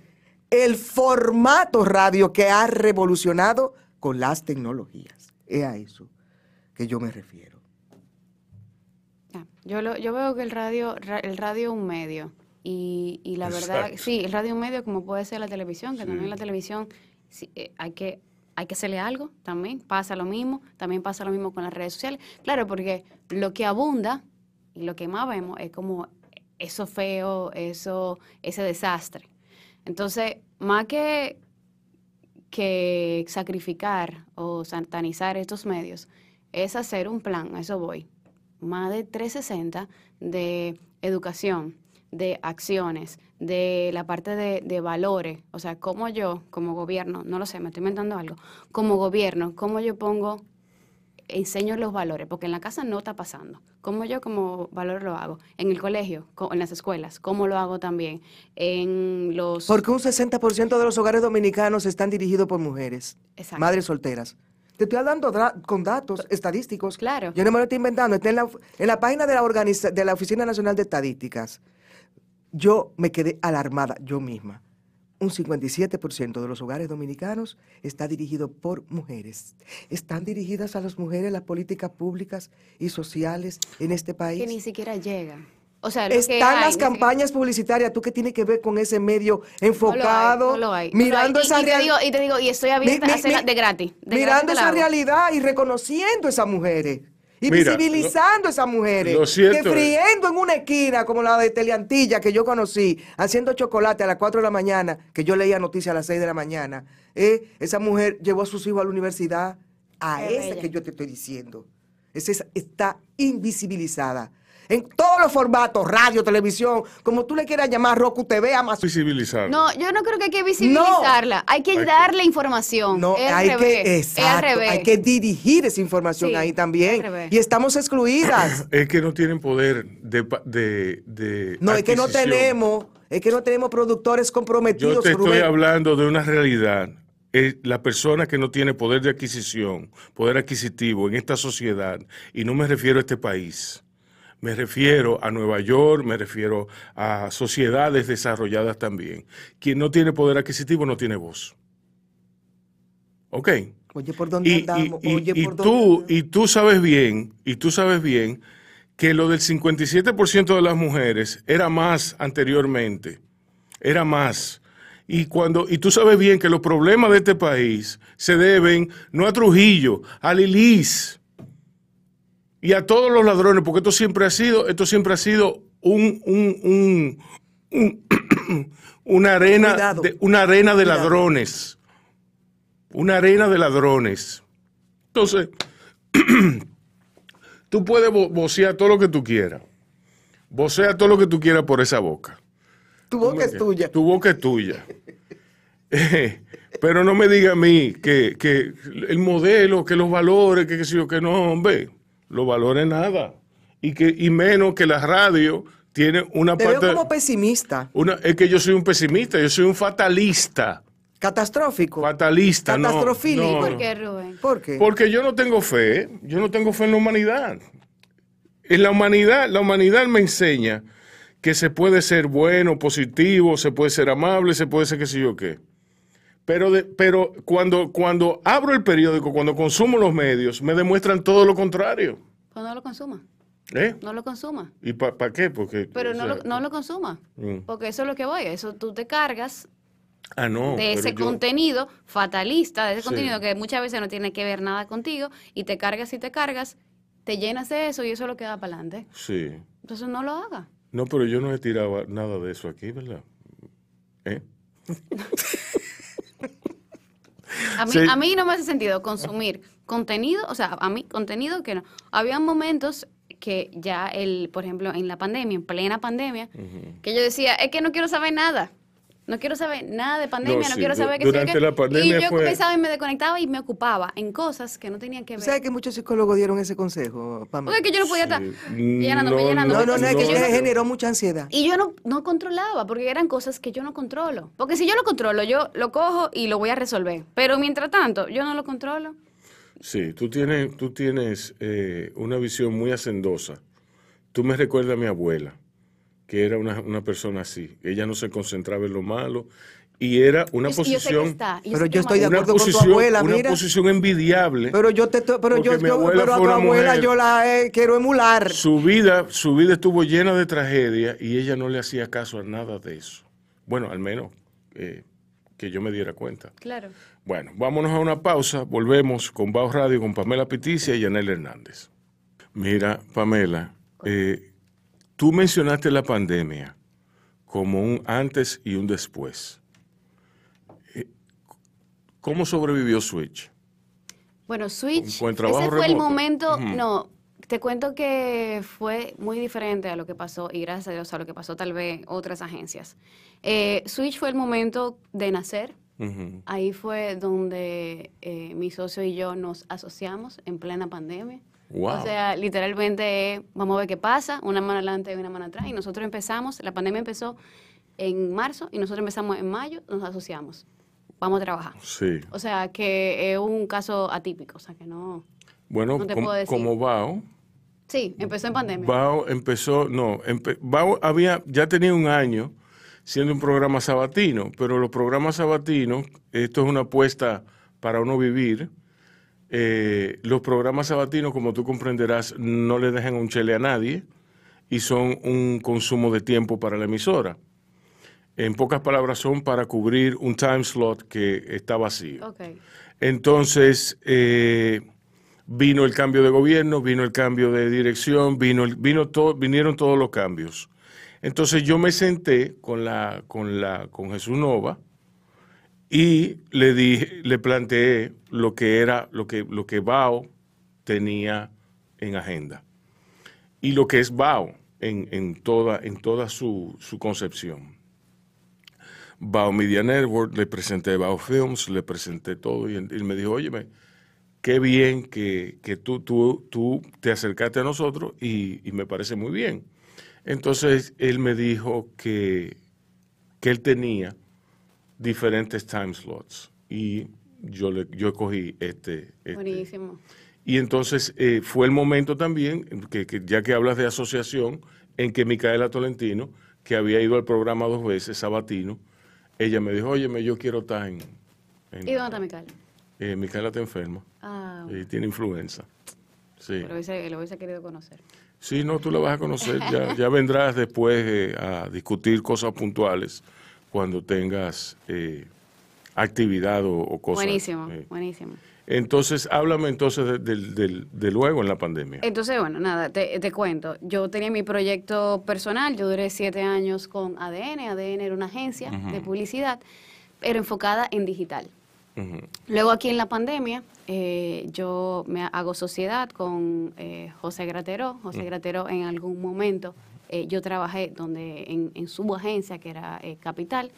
el formato radio que ha revolucionado con las tecnologías. Es a eso que yo me refiero. Yo, lo, yo veo que el radio, el radio es un medio. Y, y la verdad, sí, el radio medio como puede ser la televisión, que también la televisión eh, hay que hay que hacerle algo también, pasa lo mismo, también pasa lo mismo con las redes sociales. Claro, porque lo que abunda y lo que más vemos es como eso feo, eso, ese desastre. Entonces, más que, que sacrificar o satanizar estos medios, es hacer un plan, a eso voy, más de 360 de educación, de acciones, de la parte de, valores, o sea, cómo yo como gobierno, no lo sé, me estoy inventando algo, como gobierno, cómo yo pongo, enseño los valores, porque en la casa no está pasando, cómo yo como valor lo hago, en el colegio, en las escuelas, cómo lo hago también, en los... Porque un 60% de los hogares dominicanos están dirigidos por mujeres, madres solteras. Te estoy hablando con datos estadísticos. Claro. Yo no me lo estoy inventando. Está en la, en la página de la, de la Oficina Nacional de Estadísticas. Yo me quedé alarmada yo misma. Un 57% de los hogares dominicanos está dirigido por mujeres. ¿Están dirigidas a las mujeres las políticas públicas y sociales en este país? Que ni siquiera llegan. O sea, Están las campañas publicitarias, tú qué tienes que ver con ese medio enfocado, mirando esa realidad. Y, te digo, y estoy abierta a hacerla de gratis. mirando esa realidad y reconociendo a esas mujeres. Y visibilizando a esas mujeres. que friendo en una esquina, como la de Teleantilla que yo conocí, haciendo chocolate a las 4 de la mañana, que yo leía noticias a las 6 de la mañana. Eh, esa mujer llevó a sus hijos a la universidad, a esa que yo te estoy diciendo. Esa está invisibilizada en todos los formatos, radio, televisión, como tú le quieras llamar, Roku TV, Amazon. Visibilizarla. No, yo no creo que hay que visibilizarla. hay que darle información. No, hay que, exacto, hay que dirigir esa información ahí también. Y estamos excluidas. Es que no tienen poder de, de, No, es que no tenemos, es que no tenemos productores comprometidos. Yo te estoy hablando de una realidad la persona que no tiene poder de adquisición, poder adquisitivo en esta sociedad, y no me refiero a este país, me refiero a Nueva York, me refiero a sociedades desarrolladas también. Quien no tiene poder adquisitivo no tiene voz. ¿Ok? Oye, ¿por dónde y, andamos? Y, tú, y tú sabes bien, y tú sabes bien que lo del 57% de las mujeres era más anteriormente, era más. Y, cuando, y tú sabes bien que los problemas de este país se deben no a Trujillo, a Lilis, y a todos los ladrones, porque esto siempre ha sido, esto siempre ha sido un, un, un, una arena, de, una arena de ladrones. Una arena de ladrones. Entonces, tú puedes vocear todo lo que tú quieras. Vocea todo lo que tú quieras por esa boca. Tu boca es tuya. Tu boca es tuya. pero no me diga a mí que, que, el modelo, que los valores, que qué sé yo, que no, hombre lo valore nada. Y, que, y menos que la radio tiene una Te parte... Veo como pesimista. Una, es que yo soy un pesimista, yo soy un fatalista. Catastrófico. Fatalista, no, ¿Por qué, Rubén? ¿Por qué? Porque yo no tengo fe, yo no tengo fe en la humanidad. En la humanidad, la humanidad me enseña que se puede ser bueno, positivo, se puede ser amable, se puede ser qué sé yo qué. Pero, pero cuando, cuando abro el periódico, cuando consumo los medios, me demuestran todo lo contrario. Pues no lo consuma. ¿Eh? No lo consuma. ¿Y para qué? Porque, pero no, lo, no lo consuma. Mm. Porque eso es lo que voy. Eso tú te cargas ah, no, de ese contenido fatalista, de ese contenido que muchas veces no tiene que ver nada contigo, y te cargas y te cargas, te llenas de eso y eso lo queda para adelante. Sí. Entonces no lo haga. No, pero yo no he tirado nada de eso aquí, ¿verdad? ¿Eh? A mí, no me hace sentido consumir contenido, o sea, a mí contenido que no. Había momentos que ya, el, por ejemplo, en la pandemia, en plena pandemia, que yo decía, es que no quiero saber nada. No quiero saber nada de pandemia, no, quiero saber qué Durante la pandemia Y yo comenzaba y me desconectaba y me ocupaba en cosas que no tenían que ver. ¿Sabes que muchos psicólogos dieron ese consejo, Porque que yo no podía estar llenándome, no, llenándome. No, no, no, es que generó mucha ansiedad. Y yo no, no controlaba, porque eran cosas que yo no controlo. Porque si yo lo controlo, yo lo cojo y lo voy a resolver. Pero mientras tanto, yo no lo controlo. Sí, tú tienes, tú tienes eh, una visión muy hacendosa. Tú me recuerdas a mi abuela que era una, persona así. Ella no se concentraba en lo malo y era una Y- y yo sé que posición está, y yo Pero yo estoy de una acuerdo con tu abuela, una mira. posición envidiable. Pero yo te to- pero yo, pero a tu una abuela mujer- yo la eh, quiero emular. Su vida, su vida estuvo llena de tragedia y ella no le hacía caso a nada de eso. Bueno, al menos eh, que yo me diera cuenta. Claro. Bueno, vámonos a una pausa. Volvemos con Bao Radio con Pamela Piticia y Yanel Hernández. Mira, Pamela, eh, tú mencionaste la pandemia como un antes y un después. Eh, ¿Cómo sobrevivió Switch? Bueno, Switch, ese fue el momento, no, te cuento que fue muy diferente a lo que pasó, y gracias a Dios a lo que pasó tal vez otras agencias. Eh, Switch fue el momento de nacer, ahí fue donde eh, mi socio y yo nos asociamos en plena pandemia. Wow. O sea, literalmente, vamos a ver qué pasa, una mano adelante y una mano atrás, y nosotros empezamos, la pandemia empezó en marzo, y nosotros empezamos en mayo, nos asociamos, vamos a trabajar. Sí. O sea, que es un caso atípico, o sea, que no... Bueno, No te como, puedo decir. como Bao, Sí, empezó en pandemia. Bao empezó, no, empe- Bao había, ya tenía un año siendo un programa sabatino, pero los programas sabatinos, esto es una apuesta para uno vivir. Eh, los programas sabatinos, como tú comprenderás, no le dejan un chele a nadie y son un consumo de tiempo para la emisora. En pocas palabras, son para cubrir un time slot que está vacío. Entonces, eh, vino el cambio de gobierno, vino el cambio de dirección, vino, el- vino todo, vinieron todos los cambios. Entonces yo me senté con la, con la, con Jesús Nova y le dije, le planteé lo que era, lo que, lo que Bao tenía en agenda. Y lo que es Bao en, en toda, en toda su, su concepción. Bao Media Network, le presenté Bao Films, le presenté todo y él, me dijo, óyeme, qué bien que, que tú, tú, tú te acercaste a nosotros y, y me parece muy bien. Entonces él me dijo que, que él tenía diferentes time slots y yo, le, yo escogí este. este. Buenísimo. Y entonces eh, fue el momento también, que, que ya que hablas de asociación, en que Micaela Tolentino, que había ido al programa dos veces, Sabatino, ella me dijo, óyeme, yo quiero estar en... en- ¿Y dónde está Micaela? eh, Micaela está enferma Ah, y tiene influenza. Sí. lo hubiese, lo hubiese querido conocer. Sí, no, tú la vas a conocer. Ya, ya vendrás después eh, a discutir cosas puntuales cuando tengas eh, actividad o, o cosas. buenísimo, eh. buenísimo. Entonces, háblame entonces de, de luego en la pandemia. Entonces, bueno, nada, te, te cuento. Yo tenía mi proyecto personal, yo duré siete años con ADN. ADN era una agencia de publicidad, pero enfocada en digital. Luego aquí en la pandemia, eh, yo me hago sociedad con eh, José Gratero. José Gratero en algún momento, eh, yo trabajé donde en, en su agencia, que era eh, Capital,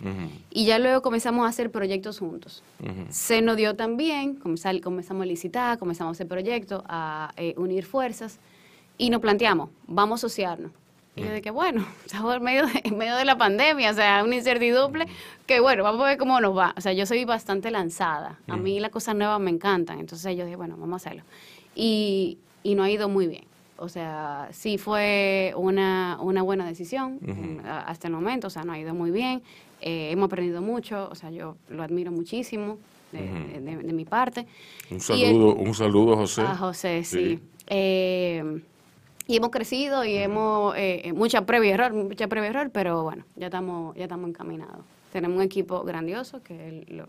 y ya luego comenzamos a hacer proyectos juntos. Se nos dio también, comenzar- comenzamos a licitar, comenzamos a hacer proyectos, a eh, unir fuerzas, y nos planteamos, vamos a asociarnos. Y yo de que, bueno, estamos en medio de, en medio de la pandemia, o sea, una incertidumbre, que bueno, vamos a ver cómo nos va. O sea, yo soy bastante lanzada, a mí las cosas nuevas me encantan, entonces yo dije, bueno, vamos a hacerlo. Y, y no ha ido muy bien. O sea, sí fue una, una buena decisión a- hasta el momento, o sea, no ha ido muy bien. Eh, hemos aprendido mucho, o sea, yo lo admiro muchísimo de, de- de mi parte. Un el- saludo, un saludo, José. a José, sí. Sí. Eh, y hemos crecido y hemos, eh, mucha previa error, mucha previa error, pero bueno, ya estamos, ya estamos encaminados. Tenemos un equipo grandioso, que el- lo-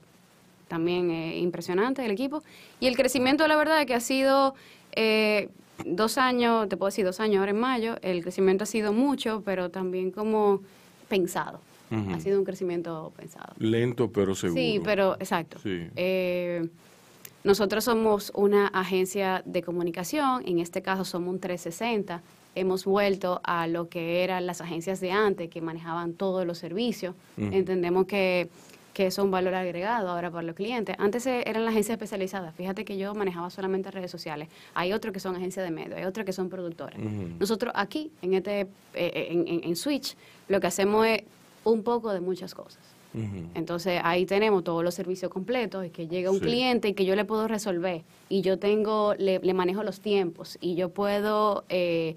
también es impresionante el equipo. Y el crecimiento, la verdad, es que ha sido eh, dos años, te puedo decir dos años ahora en mayo, el crecimiento ha sido mucho, pero también como pensado. Ha sido un crecimiento pensado. Lento pero seguro. Sí, pero exacto. Sí. Eh, nosotros somos una agencia de comunicación, en este caso somos un 360. Hemos vuelto a lo que eran las agencias de antes, que manejaban todos los servicios. Entendemos que, que es un valor agregado ahora para los clientes. Antes eh, eran las agencias especializadas. Fíjate que yo manejaba solamente redes sociales. Hay otros que son agencias de medios, hay otros que son productores. Nosotros aquí, en, este, eh, en, en- en Switch, lo que hacemos es un poco de muchas cosas. Entonces ahí tenemos todos los servicios completos y que llega un Sí. cliente y que yo le puedo resolver y yo tengo, le, le manejo los tiempos y yo puedo eh,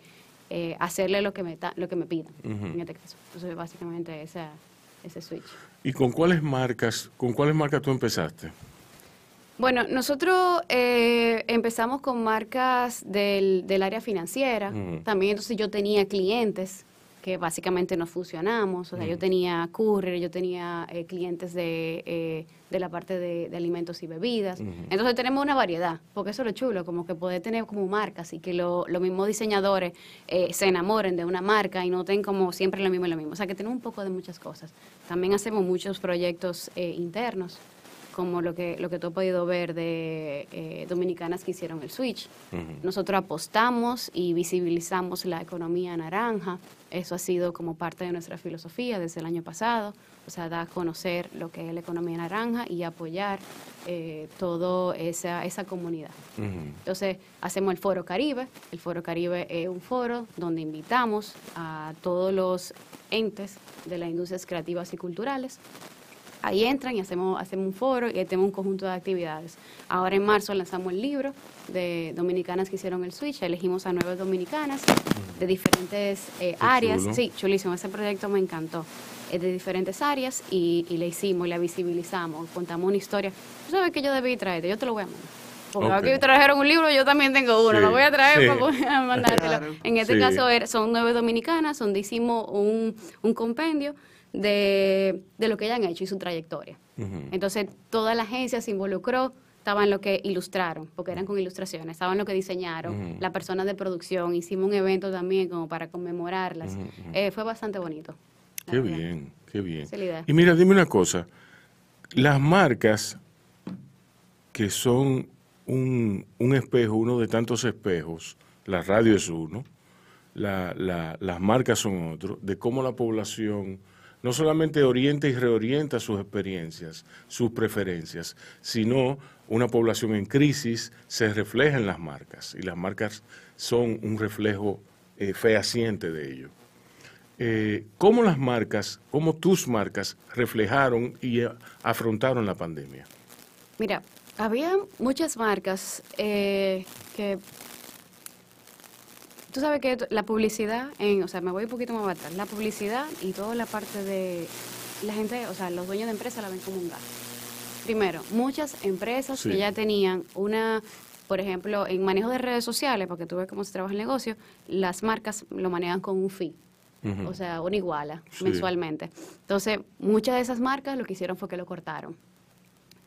eh, hacerle lo que me ta- lo que me pidan Ujú. en este caso. Entonces básicamente esa ese switch. ¿Y con cuáles marcas, con cuáles marcas tú empezaste? Bueno, nosotros eh, empezamos con marcas del, del área financiera. También entonces yo tenía clientes que básicamente nos fusionamos. O sea, yo tenía courier, yo tenía eh, clientes de, eh, de la parte de, de alimentos y bebidas. Entonces tenemos una variedad, porque eso es lo chulo, como que poder tener como marcas y que lo- los mismos diseñadores eh, se enamoren de una marca y no tengan como siempre lo mismo y lo mismo. O sea, que tenemos un poco de muchas cosas. También hacemos muchos proyectos eh, internos como lo que, lo que tú has podido ver de eh, dominicanas que hicieron el switch. Nosotros apostamos y visibilizamos la economía naranja. Eso ha sido como parte de nuestra filosofía desde el año pasado. O sea, dar a conocer lo que es la economía naranja y apoyar eh, toda esa, esa comunidad. Ujú. Entonces, hacemos el Foro Caribe. El Foro Caribe es un foro donde invitamos a todos los entes de las industrias creativas y culturales. Ahí entran y hacemos, hacemos un foro y ahí tenemos un conjunto de actividades. Ahora en marzo lanzamos el libro de dominicanas que hicieron el switch. Elegimos a nueve dominicanas de diferentes eh, áreas. chulo. Sí, chulísimo. Ese proyecto me encantó. Es de diferentes áreas y, y le hicimos, y la visibilizamos, contamos una historia. Tú sabes que yo debí traerte, yo te lo voy a mandar. Porque Ok. aquí trajeron un libro, yo también tengo uno, Sí, lo voy a traer sí. para poder mandártelo. Claro. En este Sí. caso son nueve dominicanas, donde hicimos un, un compendio de, de lo que han hecho y su trayectoria. Entonces, toda la agencia se involucró, estaba en lo que ilustraron, porque eran con ilustraciones, estaban lo que diseñaron, Ujú. las personas de producción, hicimos un evento también como para conmemorarlas. Eh, fue bastante bonito. la Qué verdad. bien, qué bien. La. Y mira, dime una cosa. Las marcas que son un, un espejo, uno de tantos espejos, la radio es uno, la- la- las marcas son otro, de cómo la población no solamente orienta y reorienta sus experiencias, sus preferencias, sino una población en crisis se refleja en las marcas y las marcas son un reflejo eh, fehaciente de ello. Eh, ¿Cómo las marcas, cómo tus marcas reflejaron y eh, afrontaron la pandemia? Mira, había muchas marcas que... Tú sabes que la publicidad, en, o sea, me voy un poquito más atrás, la publicidad y toda la parte de... La gente, o sea, los dueños de empresas la ven como un gasto. Primero, muchas empresas Sí. que ya tenían una, por ejemplo, en manejo de redes sociales, porque tú ves cómo se trabaja el negocio, las marcas lo manejan con un fee. O sea, una iguala Sí. mensualmente. Entonces, muchas de esas marcas lo que hicieron fue que lo cortaron.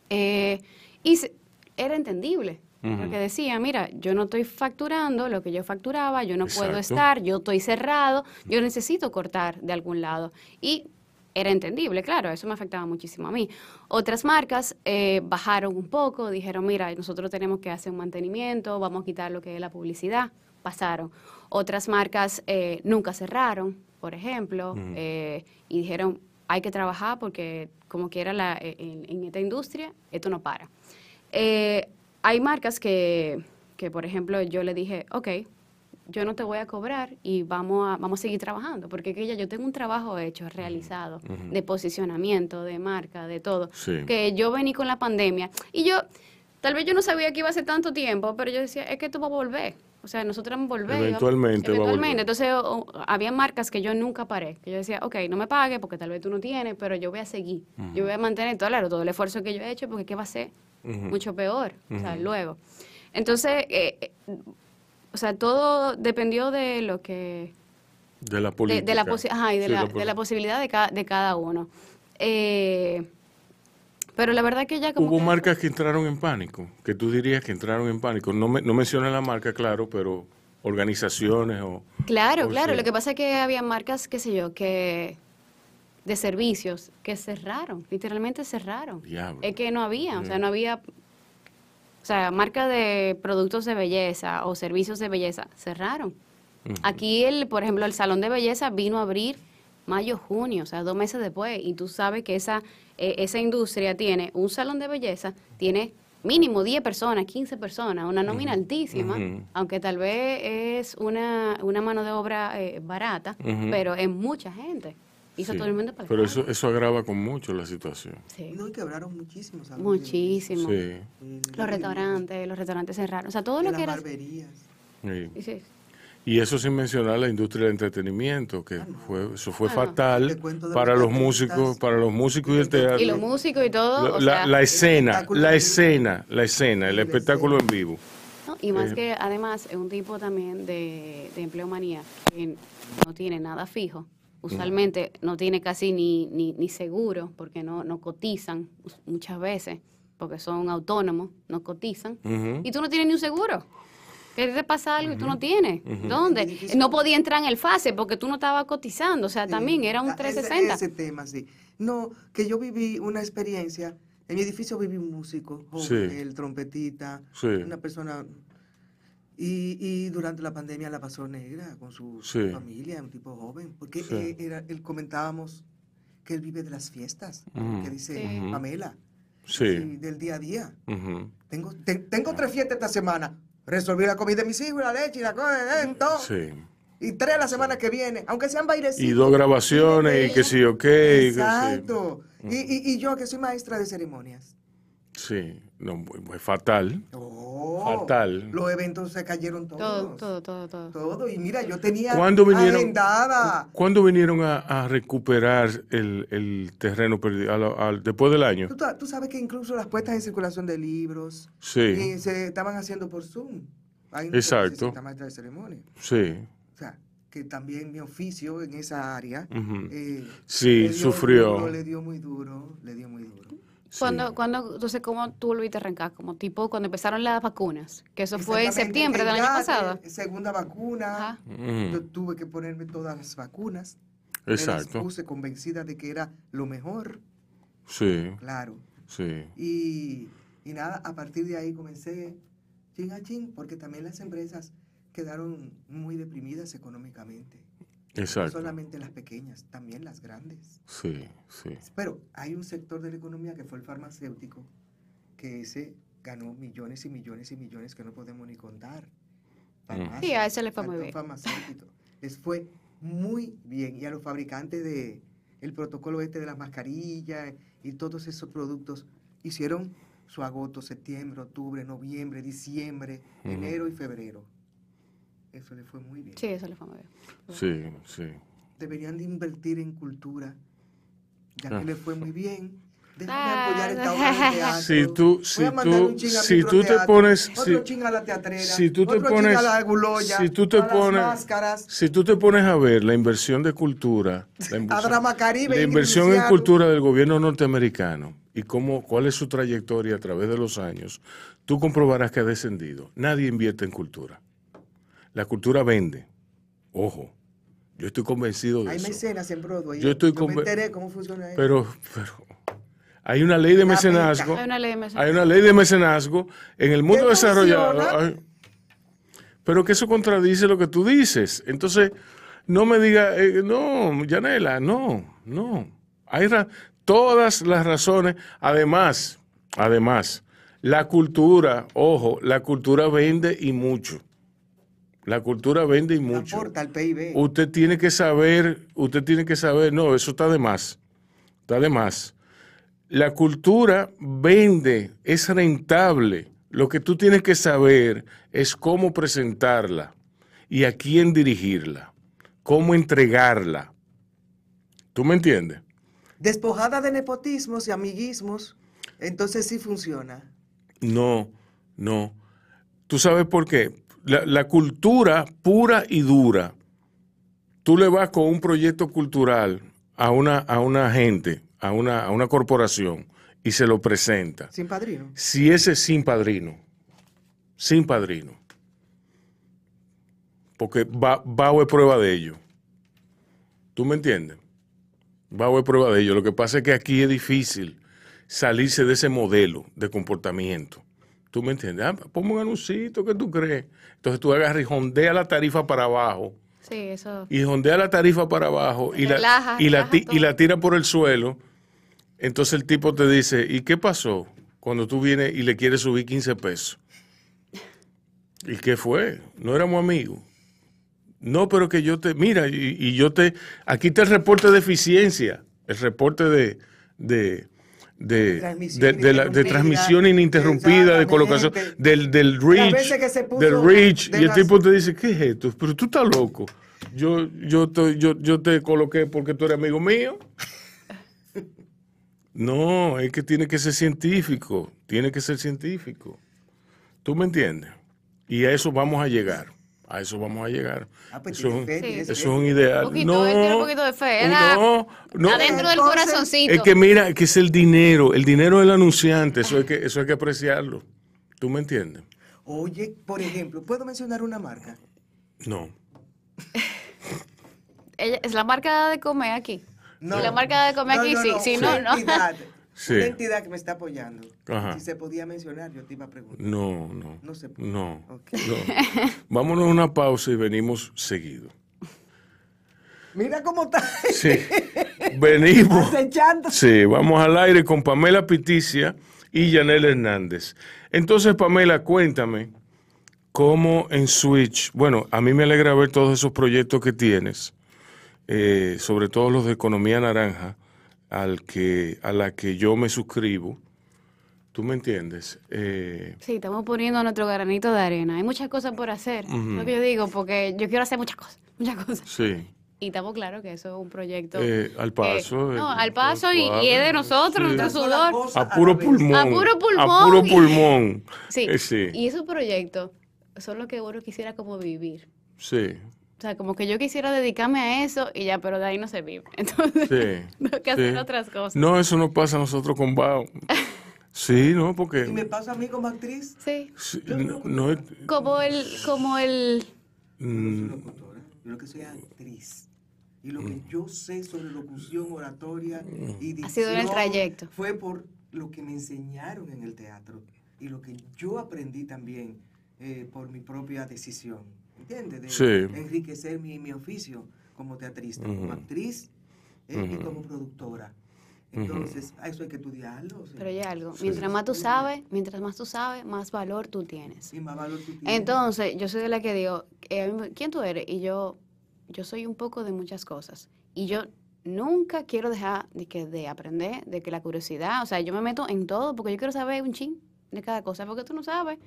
Eh, y se- era entendible, Porque decía, mira, yo no estoy facturando lo que yo facturaba, yo no puedo estar, yo estoy cerrado, yo necesito cortar de algún lado. Y era entendible, claro, eso me afectaba muchísimo a mí. Otras marcas eh, bajaron un poco, dijeron, mira, nosotros tenemos que hacer un mantenimiento, vamos a quitar lo que es la publicidad, pasaron. Otras marcas eh, nunca cerraron, por ejemplo, eh, y dijeron, hay que trabajar porque como quiera la, en, en esta industria, esto no para. Hay marcas que, que, por ejemplo, yo le dije, ok, yo no te voy a cobrar y vamos a, vamos a seguir trabajando, porque que ya yo tengo un trabajo hecho, realizado, de posicionamiento, de marca, de todo, Sí. que yo vení con la pandemia y yo, tal vez yo no sabía que iba a ser tanto tiempo, pero yo decía, es que esto va a volver. O sea, nosotros vamos a volver. Eventualmente a eventualmente. Entonces, o- había marcas que yo nunca paré. Que yo decía, ok, no me pague porque tal vez tú no tienes, pero yo voy a seguir. Yo voy a mantener todo, claro, todo el esfuerzo que yo he hecho porque ¿qué va a ser? Mucho peor. O sea, luego. Entonces, eh, eh, o sea, todo dependió de lo que De la política. de la, posi- ajá, y de, Sí, la, poli- de la posibilidad de, ca- de cada uno. Eh, pero la verdad que ya como Hubo que- marcas que entraron en pánico, que tú dirías que entraron en pánico. No, me, no menciona la marca, claro, pero organizaciones o... Claro, o claro. sea, Lo que pasa es que había marcas, qué sé yo, que de servicios que cerraron, literalmente cerraron. Diablo. Es que no había, o sea, Sí. no había, o sea, marcas de productos de belleza o servicios de belleza cerraron. Aquí, el, por ejemplo, el salón de belleza vino a abrir mayo, junio, o sea, dos meses después, y tú sabes que esa, eh, esa industria tiene un salón de belleza, tiene mínimo 10 personas, 15 personas, una nómina altísima, aunque tal vez es una, una mano de obra eh, barata, pero es mucha gente. Hizo Sí. todo el mundo para Pero eso, eso agrava con mucho la situación. Sí. No, y quebraron muchísimos. salones. Muchísimo. Sí. Los restaurantes, los restaurantes cerraron, o sea, todo lo las que era... barberías. sí. Y eso sin mencionar la industria del entretenimiento, que fue, eso fue Ah, fatal para los músicos, para los músicos y el teatro. Y los músicos y todo. La, o la- sea, la escena, la escena, la escena, el espectáculo en vivo. ¿no? Y más Eh. que además es un tipo también de, de empleomanía que no tiene nada fijo. Usualmente no tiene casi ni, ni, ni seguro porque no, no cotizan muchas veces porque son autónomos, no cotizan. Y tú no tienes ni un seguro. Que te pasa algo y tú no tienes. ¿Dónde? No podía entrar en el fase porque tú no estabas cotizando. O sea, también era un Ah, ese- 360. Ese, tema, sí. No, que yo viví una experiencia. En mi edificio viví un músico, joven, Sí. el trompetita, Sí. una persona. Y, y durante la pandemia la pasó negra con su Sí. familia, un tipo joven. Porque Sí. eh, era, él comentábamos que él vive de las fiestas, Ujú. que dice Sí. Pamela, Sí. del día a día. Tengo, te- tengo tres fiestas esta semana. Resolví la comida de mis hijos, la leche y la cosa, eh, todo. Sí. Y tres la semana que viene, aunque sean bailecitos. Y dos grabaciones y que sí, ok. que sí. Exacto. Y, y, y yo que soy maestra de ceremonias. Sí, no, muy- muy fatal. Oh, Fatal. Los eventos se cayeron todos. Todo, todo, todo, todo. Todo. Y mira, yo tenía ¿Cuándo vinieron, agendada. ¿cuándo vinieron a, a recuperar el, el terreno perdido? Al- al- después del año. Tú, tú sabes que incluso las puestas en circulación de libros Sí, eh, se estaban haciendo por Zoom. Hay una Exacto. maestra de ceremonia. sí. O sea, que también mi oficio en esa área. Eh, Sí, le dio sufrió. duro, le dio muy duro, le dio muy duro. Sí. Cuando, cuando, entonces, ¿cómo tú volviste a arrancar? Como tipo cuando empezaron las vacunas, que eso fue en septiembre del año ya, pasado. eh, Segunda vacuna. Ajá. Yo tuve que ponerme todas las vacunas. Me las Exacto. puse convencida de que era lo mejor, Sí, claro. sí. Y, y nada, a partir de ahí comencé chin a chin, porque también las empresas quedaron muy deprimidas económicamente. No Exacto. solamente las pequeñas, también las grandes. Sí, sí. Pero hay un sector de la economía que fue el farmacéutico, que ese ganó millones y millones y millones que no podemos ni contar. Farmacias, Sí, a ese le fue muy bien. farmacéutico. Les fue muy bien. Y a los fabricantes de el protocolo este de las mascarillas y todos esos productos hicieron su agoto septiembre, octubre, noviembre, diciembre, Ujú. enero y febrero. Eso le fue muy bien. Sí, eso le fue muy bien. Sí, sí. Deberían de invertir en cultura, ya Ah. que le fue muy bien. Déjame Ah, apoyar esta obra de teatro. Si tú, Voy si a mandar tú, si tú te pones, otro si, a la teatrera, si tú te otro pones, a la guloya, si tú te a pones, máscaras, si tú te pones a ver la inversión de cultura, la a inversión, Drama Caribe, la Ingrid inversión en cultura del gobierno norteamericano y cómo, cuál es su trayectoria a través de los años, tú comprobarás que ha descendido. Nadie invierte en cultura. La cultura vende. Ojo, yo estoy convencido de Hay eso. mecenas en Broadway. Yo estoy me enteré cómo funciona eso. Pero, pero hay una ley de La mecenazgo. Hay una ley de mes- Hay una ley de mecenazgo en el mundo ¿Qué desarrollado. hay- pero que eso contradice lo que tú dices. Entonces, no me diga, eh, no, Yanela, no, no. Hay ra- todas las razones. Además, además, la cultura, ojo, la cultura vende y mucho. La cultura vende y mucho. aporta al PIB. Usted tiene que saber, usted tiene que saber, no, eso está de más, está de más. La cultura vende, es rentable. Lo que tú tienes que saber es cómo presentarla y a quién dirigirla, cómo entregarla. ¿Tú me entiendes? Despojada de nepotismos y amiguismos, entonces sí funciona. No, no. ¿Tú sabes por qué? La, la cultura pura y dura, tú le vas con un proyecto cultural a una, a una gente, a una, a una corporación, y se lo presenta. Sin padrino. Si ese es sin padrino, sin padrino, porque a haber prueba de ello. ¿Tú me entiendes? Va a haber prueba de ello. Lo que pasa es que aquí es difícil salirse de ese modelo de comportamiento. ¿Tú me entiendes? Ah, ponme un anuncito, ¿qué tú crees? Entonces tú agarras y jondea la tarifa para abajo Sí, eso. y jondea la tarifa para abajo y la, y, la, y la tira por el suelo. Entonces el tipo te dice, ¿y qué pasó? Cuando tú vienes y le quieres subir 15 pesos. ¿Y qué fue? No éramos amigos. No, pero que yo te, mira, y, y yo te, aquí está el reporte de eficiencia, el reporte de, de, de, Transmisión de, de la- de transmisión ininterrumpida, de colocación, del, del reach, del reach, y el tipo te dice, ¿qué es esto? Pero tú estás loco. Yo, yo, te, yo, yo te coloqué porque tú eres amigo mío. No, es que tiene que ser científico, tiene que ser científico. ¿Tú me entiendes? Y a eso vamos a llegar, a eso vamos a llegar. Ah, pues eso, fe, un- tiene eso es un ideal. Poquito, no, un poquito de fe. Era no, no. adentro del Entonces, corazoncito. Es que mira, que es el dinero, el dinero del anunciante, eso hay que, eso hay que apreciarlo. ¿Tú me entiendes? Oye, por ejemplo, ¿puedo mencionar una marca? No. Es la marca de comer aquí. No. Si la marca de comer No, aquí, no, sí. no, no, Sí. Una entidad que me está apoyando. Ajá. Si se podía mencionar, yo te iba a preguntar. No, no. No se puede. No. Vámonos a una pausa y venimos seguido. Mira cómo está Sí. Venimos. Sí, vamos al aire con Pamela Piticia y Yanel Hernández. Entonces, Pamela, cuéntame cómo en Switch, bueno, a mí me alegra ver todos esos proyectos que tienes, eh, sobre todo los de Economía Naranja, al que, a la que yo me suscribo. ¿Tú me entiendes? Eh, Sí, estamos poniendo nuestro granito de arena. Hay muchas cosas por hacer. Lo que yo digo, porque yo quiero hacer muchas cosas, muchas cosas. sí. Y estamos claros que eso es un proyecto. Eh, al paso. no, eh, al paso y, y es de nosotros, Sí. nuestro sudor. A puro pulmón. A puro pulmón. A puro pulmón. Sí. Eh, sí. Y esos proyectos son los que uno quisiera como vivir. Sí. O sea, como que yo quisiera dedicarme a eso y ya, pero de ahí no se vive. Entonces, Sí. tengo que hacer sí. otras cosas. No, eso no pasa a nosotros con Bao. Sí, no, porque... Y me pasa a mí como actriz. Sí. sí, no, Como el, como el, Yo mm, soy locutora, yo lo que soy actriz. Y lo que yo sé sobre locución, oratoria y dicción Ha sido en el trayecto. fue por lo que me enseñaron en el teatro y lo que yo aprendí también eh, por mi propia decisión. ¿Entiendes? De Sí. enriquecer mi, mi oficio como teatrista, como actriz eh, y como productora. Entonces, a eso hay que estudiarlo. sí. pero hay algo. Mientras más tú sabes, mientras más tú sabes, más valor tú tienes. Y más valor tú tienes. Entonces, yo soy de la que digo, eh, ¿quién tú eres? Y yo, yo soy un poco de muchas cosas. Y yo nunca quiero dejar de, que, de aprender, de que la curiosidad, o sea, yo me meto en todo porque yo quiero saber un chin de cada cosa, porque tú no sabes.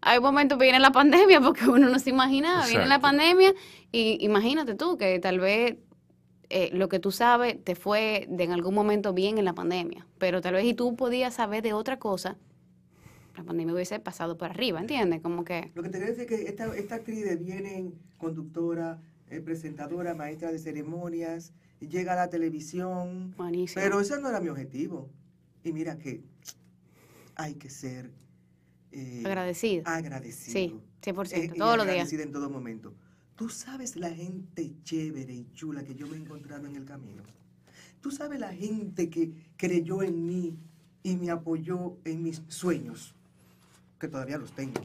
Hay momentos que viene la pandemia porque uno no se imaginaba, viene la pandemia y imagínate tú que tal vez eh, lo que tú sabes te fue de en algún momento bien en la pandemia, pero tal vez si tú podías saber de otra cosa, la pandemia hubiese pasado por arriba, ¿entiendes? Como que... Lo que te quiero decir es que esta, esta actriz viene conductora, eh, presentadora, maestra de ceremonias, llega a la televisión. Buenísimo. Pero ese no era mi objetivo. Y mira que hay que ser eh, Agradecido. agradecido. Sí, 100%, Eh, todos los días. agradecido en todo momento. Tú sabes la gente chévere y chula que yo me he encontrado en el camino. Tú sabes la gente que creyó en mí y me apoyó en mis sueños, que todavía los tengo.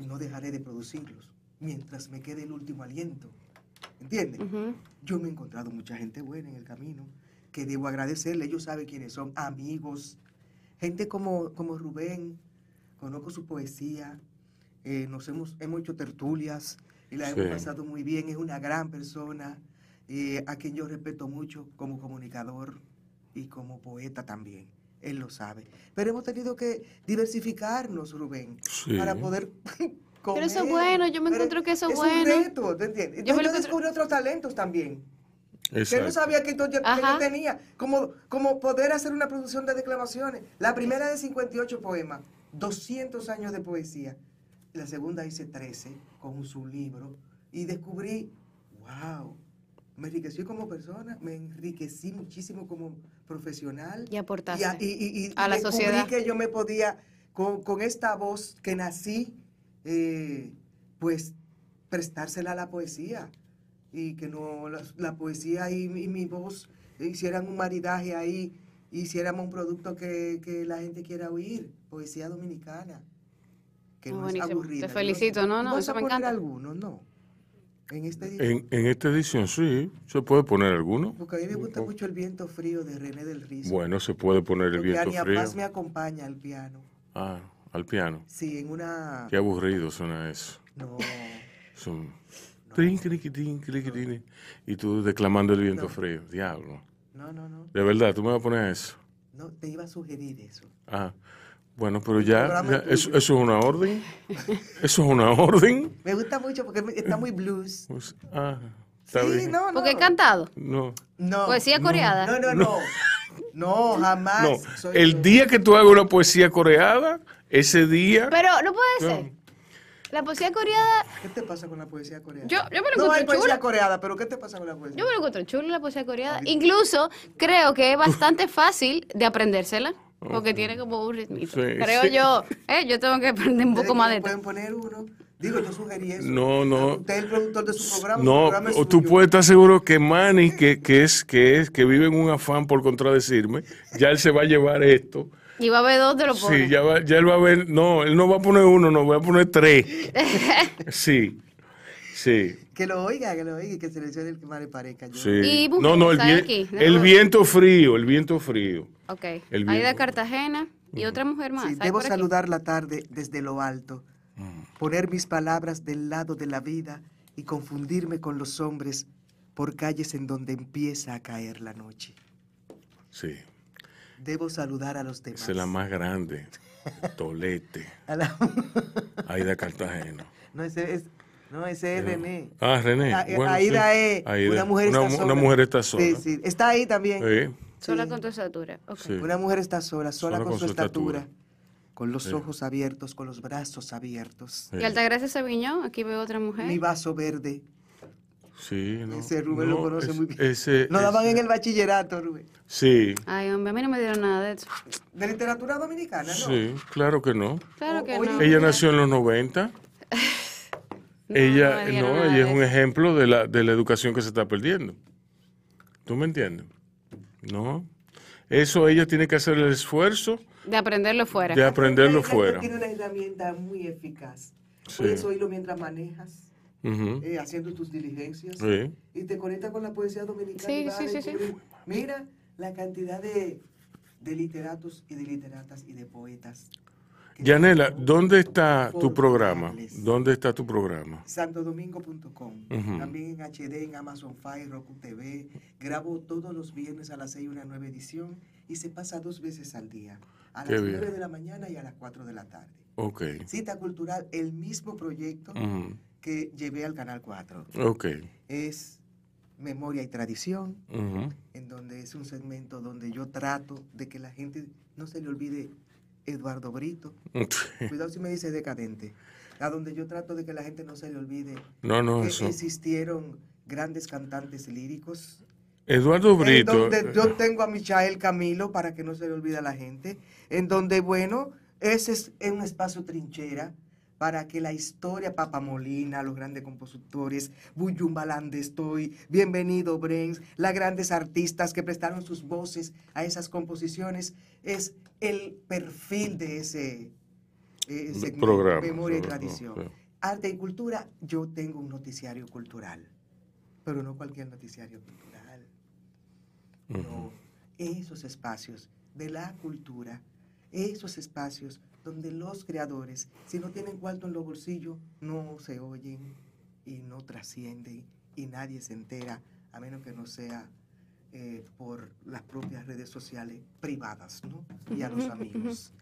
Y no dejaré de producirlos mientras me quede el último aliento. ¿Entiendes? Yo me he encontrado mucha gente buena en el camino que debo agradecerle. Ellos saben quiénes son, amigos, gente como, como Rubén. Conozco su poesía, eh, nos hemos, hemos hecho tertulias y la hemos pasado muy bien. Es una gran persona eh, a quien yo respeto mucho como comunicador y como poeta también. Él lo sabe. Pero hemos tenido que diversificarnos, Rubén, Sí. para poder comer. eso es bueno, yo me Pero encuentro que eso es es bueno. un reto, ¿te entiendes? Yo Entonces yo descubrí otros talentos también. Que no Exacto. sabía que, yo, que yo tenía. Como, como poder hacer una producción de declamaciones. La primera de 58 poemas, 200 años de poesía. La segunda hice 13 con su libro. Y descubrí, wow, me enriquecí como persona, me enriquecí muchísimo como profesional. Y aportaste Y, a- y- y- y a la descubrí sociedad. que yo me podía, con, con esta voz que nací, eh, pues prestársela a la poesía. Y que no la, la poesía y, mi- y mi voz hicieran un maridaje ahí, hiciéramos un producto que, que la gente quiera oír. Poesía dominicana. Que Muy no buenísimo. es aburrida. Te felicito. No, no, ¿Vas eso a me poner encanta. algunos? No. En este día. En, en esta edición sí, se puede poner alguno. Porque a mí me gusta mucho el viento frío de René del Rizo. Bueno, se puede poner el porque viento Ania frío. Paz me acompaña al piano. Ah, al piano. Sí, en una... Qué aburrido suena eso. No, Es Y tú declamando el viento No. frío. Diablo. no, no, no. De verdad, tú me vas a poner eso. No, te iba a sugerir eso. Ah, bueno, pero ya, programa ya, es eso, eso es una orden. Eso es una orden. Me gusta mucho porque está muy blues. Pues, ah, está Sí, bien. no, no. Porque he cantado. No. No. Poesía coreada. No, no, no. No, jamás. No, soy- el día que tú hagas una poesía coreada, ese día... Pero no puede No. ser. La poesía coreada, ¿Qué te pasa con la poesía coreana? yo, yo me lo no hay poesía chula. coreada, pero ¿qué te pasa con la poesía? Yo me lo encuentro chulo la poesía coreada. Incluso creo que es bastante fácil de aprendérsela. Porque tiene como un ritmito. Sí, creo sí. yo. Eh, yo tengo que aprender un poco más de. Pueden poner uno. Digo, yo sugerí eso. No, no. Usted es el productor de su programa. su No, programa o tú suyo. puedes estar seguro que Manny, que, que es, que es, que vive en un afán por contradecirme, ya él se va a llevar esto. Y va a ver dónde lo pone. Sí, ya, va, ya él va a ver, no, él no va a poner uno, no, va a poner tres. Sí, sí, Que lo oiga, que lo oiga y que seleccione el que más le parezca. Yo- sí. No, no, el, aquí, de el viento frío, el viento frío. Ok. El viento. Cartagena y otra mujer más. Sí, ¿Hay debo saludar la tarde desde lo alto, poner mis palabras del lado de la vida y confundirme con los hombres por calles en donde empieza a caer la noche. Sí, Debo saludar a los demás. esa es la más grande. Tolete, A la- Aida Cartagena. No, ese es, no, ese es René. Ah, René. A- bueno, Aida sí. es Aida. una mujer una, está sola. una mujer está sola. Sí, sí, está ahí también. Sí, Sola Sí. con tu estatura. Ok. Sí. Una mujer está sola, sola, Sola con, con su su estatura, estatura. con los Sí. ojos abiertos, con los brazos abiertos. sí. Y Altagracia Sabiñón, aquí veo otra mujer. Mi vaso verde. Sí, no. Ese Rubén lo conoce muy bien. Ese, Nos daban ese- en el bachillerato, Rubén. Sí, Ay, hombre, a mí no me dieron nada de eso. De literatura dominicana, ¿no? sí, claro que no. Claro que no. Ella nació en los 90. No, ella, no, ella es un eso. ejemplo de la, de la educación que se está perdiendo. ¿Tú me entiendes? No. Eso ella tiene que hacer el esfuerzo De aprenderlo fuera. de aprenderlo fuera. Tiene una herramienta muy eficaz. Sí. Puedes oírlo mientras manejas, Ujú. eh, haciendo tus diligencias. Sí. Y te conecta con la poesía dominicana. Sí, sí, sí, sí. Mira la cantidad de, de literatos y de literatas y de poetas. Yanela, ¿dónde está tu programa? ¿Dónde está tu programa? santodomingo.com. Ujú. También en HD, en Amazon Fire, Roku TV. Grabo todos los viernes a las 6 una nueva edición y se pasa dos veces al día. A Qué las bien. 9 de la mañana y a las 4 de la tarde. Ok. Cita Cultural, el mismo proyecto Ujú. Que llevé al Canal 4. Ok. Es Memoria y Tradición, Ujú. en donde es un segmento donde yo trato de que la gente no se le olvide Eduardo Brito. Cuidado si me dice decadente. A donde yo trato de que la gente no se le olvide No, no, que eso. existieron grandes cantantes líricos. Eduardo En Brito. donde yo tengo a Michael Camilo para que no se le olvide a la gente. En donde, bueno, ese es un espacio trinchera para que la historia, Papa Molina, los grandes compositores, Buyumbalán de Estoy, Bienvenido Brens, las grandes artistas que prestaron sus voces a esas composiciones, es el perfil de ese eh, segmento, programa, Memoria y Tradición. sí. Arte y cultura, yo tengo un noticiario cultural, pero no cualquier noticiario cultural. No, esos espacios de la cultura, esos espacios donde los creadores, si no tienen cuarto en los bolsillos, no se oyen y no trascienden y nadie se entera, a menos que no sea eh, por las propias redes sociales privadas, ¿no? Y a los amigos.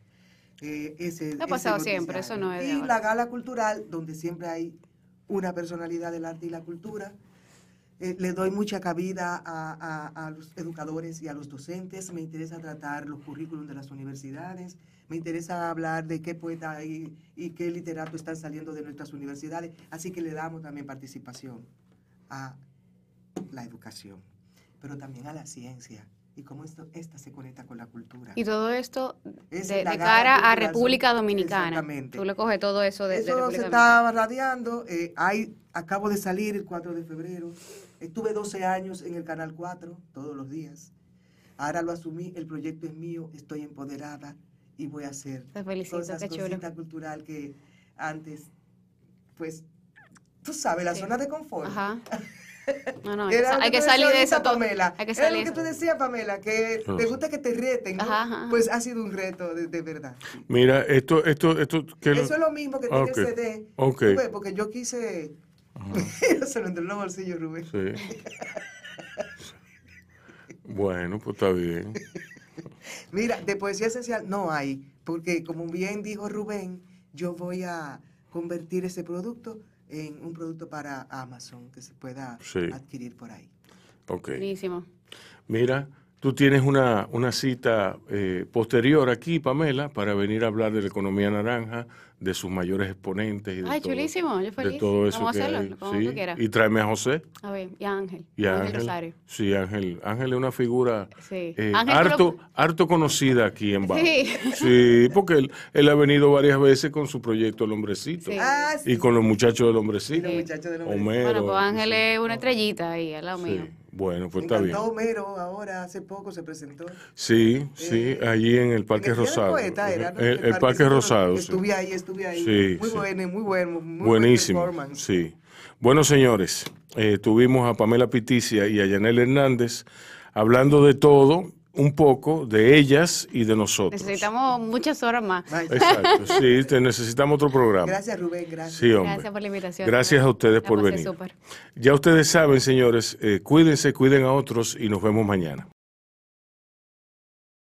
Eh, ese, Ha ese pasado siempre, eso no es Y la gala cultural, donde siempre hay una personalidad del arte y la cultura. Eh, le doy mucha cabida a, a- a los educadores y a los docentes. Me interesa tratar los currículums de las universidades. Me interesa hablar de qué poeta y, y qué literato están saliendo de nuestras universidades. Así que le damos también participación a la educación, pero también a la ciencia y cómo esto, esta se conecta con la cultura. Y todo esto Es de, de cara a República Dominicana. exactamente. Tú le coges todo eso de, de Eso República se está radiando. eh, hay, acabo de salir el 4 de febrero. Estuve 12 años en el Canal 4, todos los días. Ahora lo asumí, el proyecto es mío, estoy empoderada y voy a hacer Te felicito, cosas, qué chulo. cultural que antes, pues, tú sabes, la Sí. zona de confort. Ajá. No, no, hay que, Era lo hay que decías salir de ahorita, eso. Pamela. Hay que Era salir lo que tú decías, Pamela, que No. te gusta que te reten, ¿no? Ajá, ajá. Pues ha sido un reto de, de verdad. Mira, esto, esto, esto, que Eso es lo mismo que tiene Ok, el CD. Porque yo quise. se lo entró en los bolsillos, Rubén. Sí. Bueno, pues está bien. Mira, de poesía esencial no hay, porque como bien dijo Rubén, yo voy a convertir ese producto en un producto para Amazon que se pueda Sí. adquirir por ahí. Ok. Buenísimo. Mira, tú tienes una, una cita eh, posterior aquí, Pamela, para venir a hablar de la economía naranja, de sus mayores exponentes. Y de Ay, todo- chulísimo, yo De feliz. todo eso Vamos a que hacerlo, hay. como Sí, tú quieras. Y tráeme a José A ver, y a Ángel. y a Ángel. Rosario. Sí, Ángel. Ángel es una figura Sí. eh, Ángel, harto, pero- harto conocida aquí en Baja. Sí. Sí, porque él, él ha venido varias veces con su proyecto El Hombrecito. Sí. Ah, Y con los muchachos del Hombrecito. los muchachos del Hombrecito. Homero. Bueno, pues Ángel sí. es una estrellita ahí, al lado Sí. mío. Bueno, pues está bien. Homero ahora, hace poco se presentó. Sí, sí, Eh, allí en el Parque Rosado. Poeta era, ¿no? el, el Parque Rosado, sí. Estuve ahí, estuve ahí. Sí, muy sí. bueno, muy bueno. Muy Buenísimo. buen. Sí. Bueno, señores, eh, tuvimos a Pamela Piticia y a Yanel Hernández hablando de todo, un poco, de ellas y de nosotros. Necesitamos muchas horas más. Exacto, sí, te necesitamos otro programa. Gracias, Rubén, gracias. Sí, hombre. Gracias por la invitación. Gracias a ustedes por venir. Ya ustedes saben, señores, eh, cuídense, cuiden a otros y nos vemos mañana.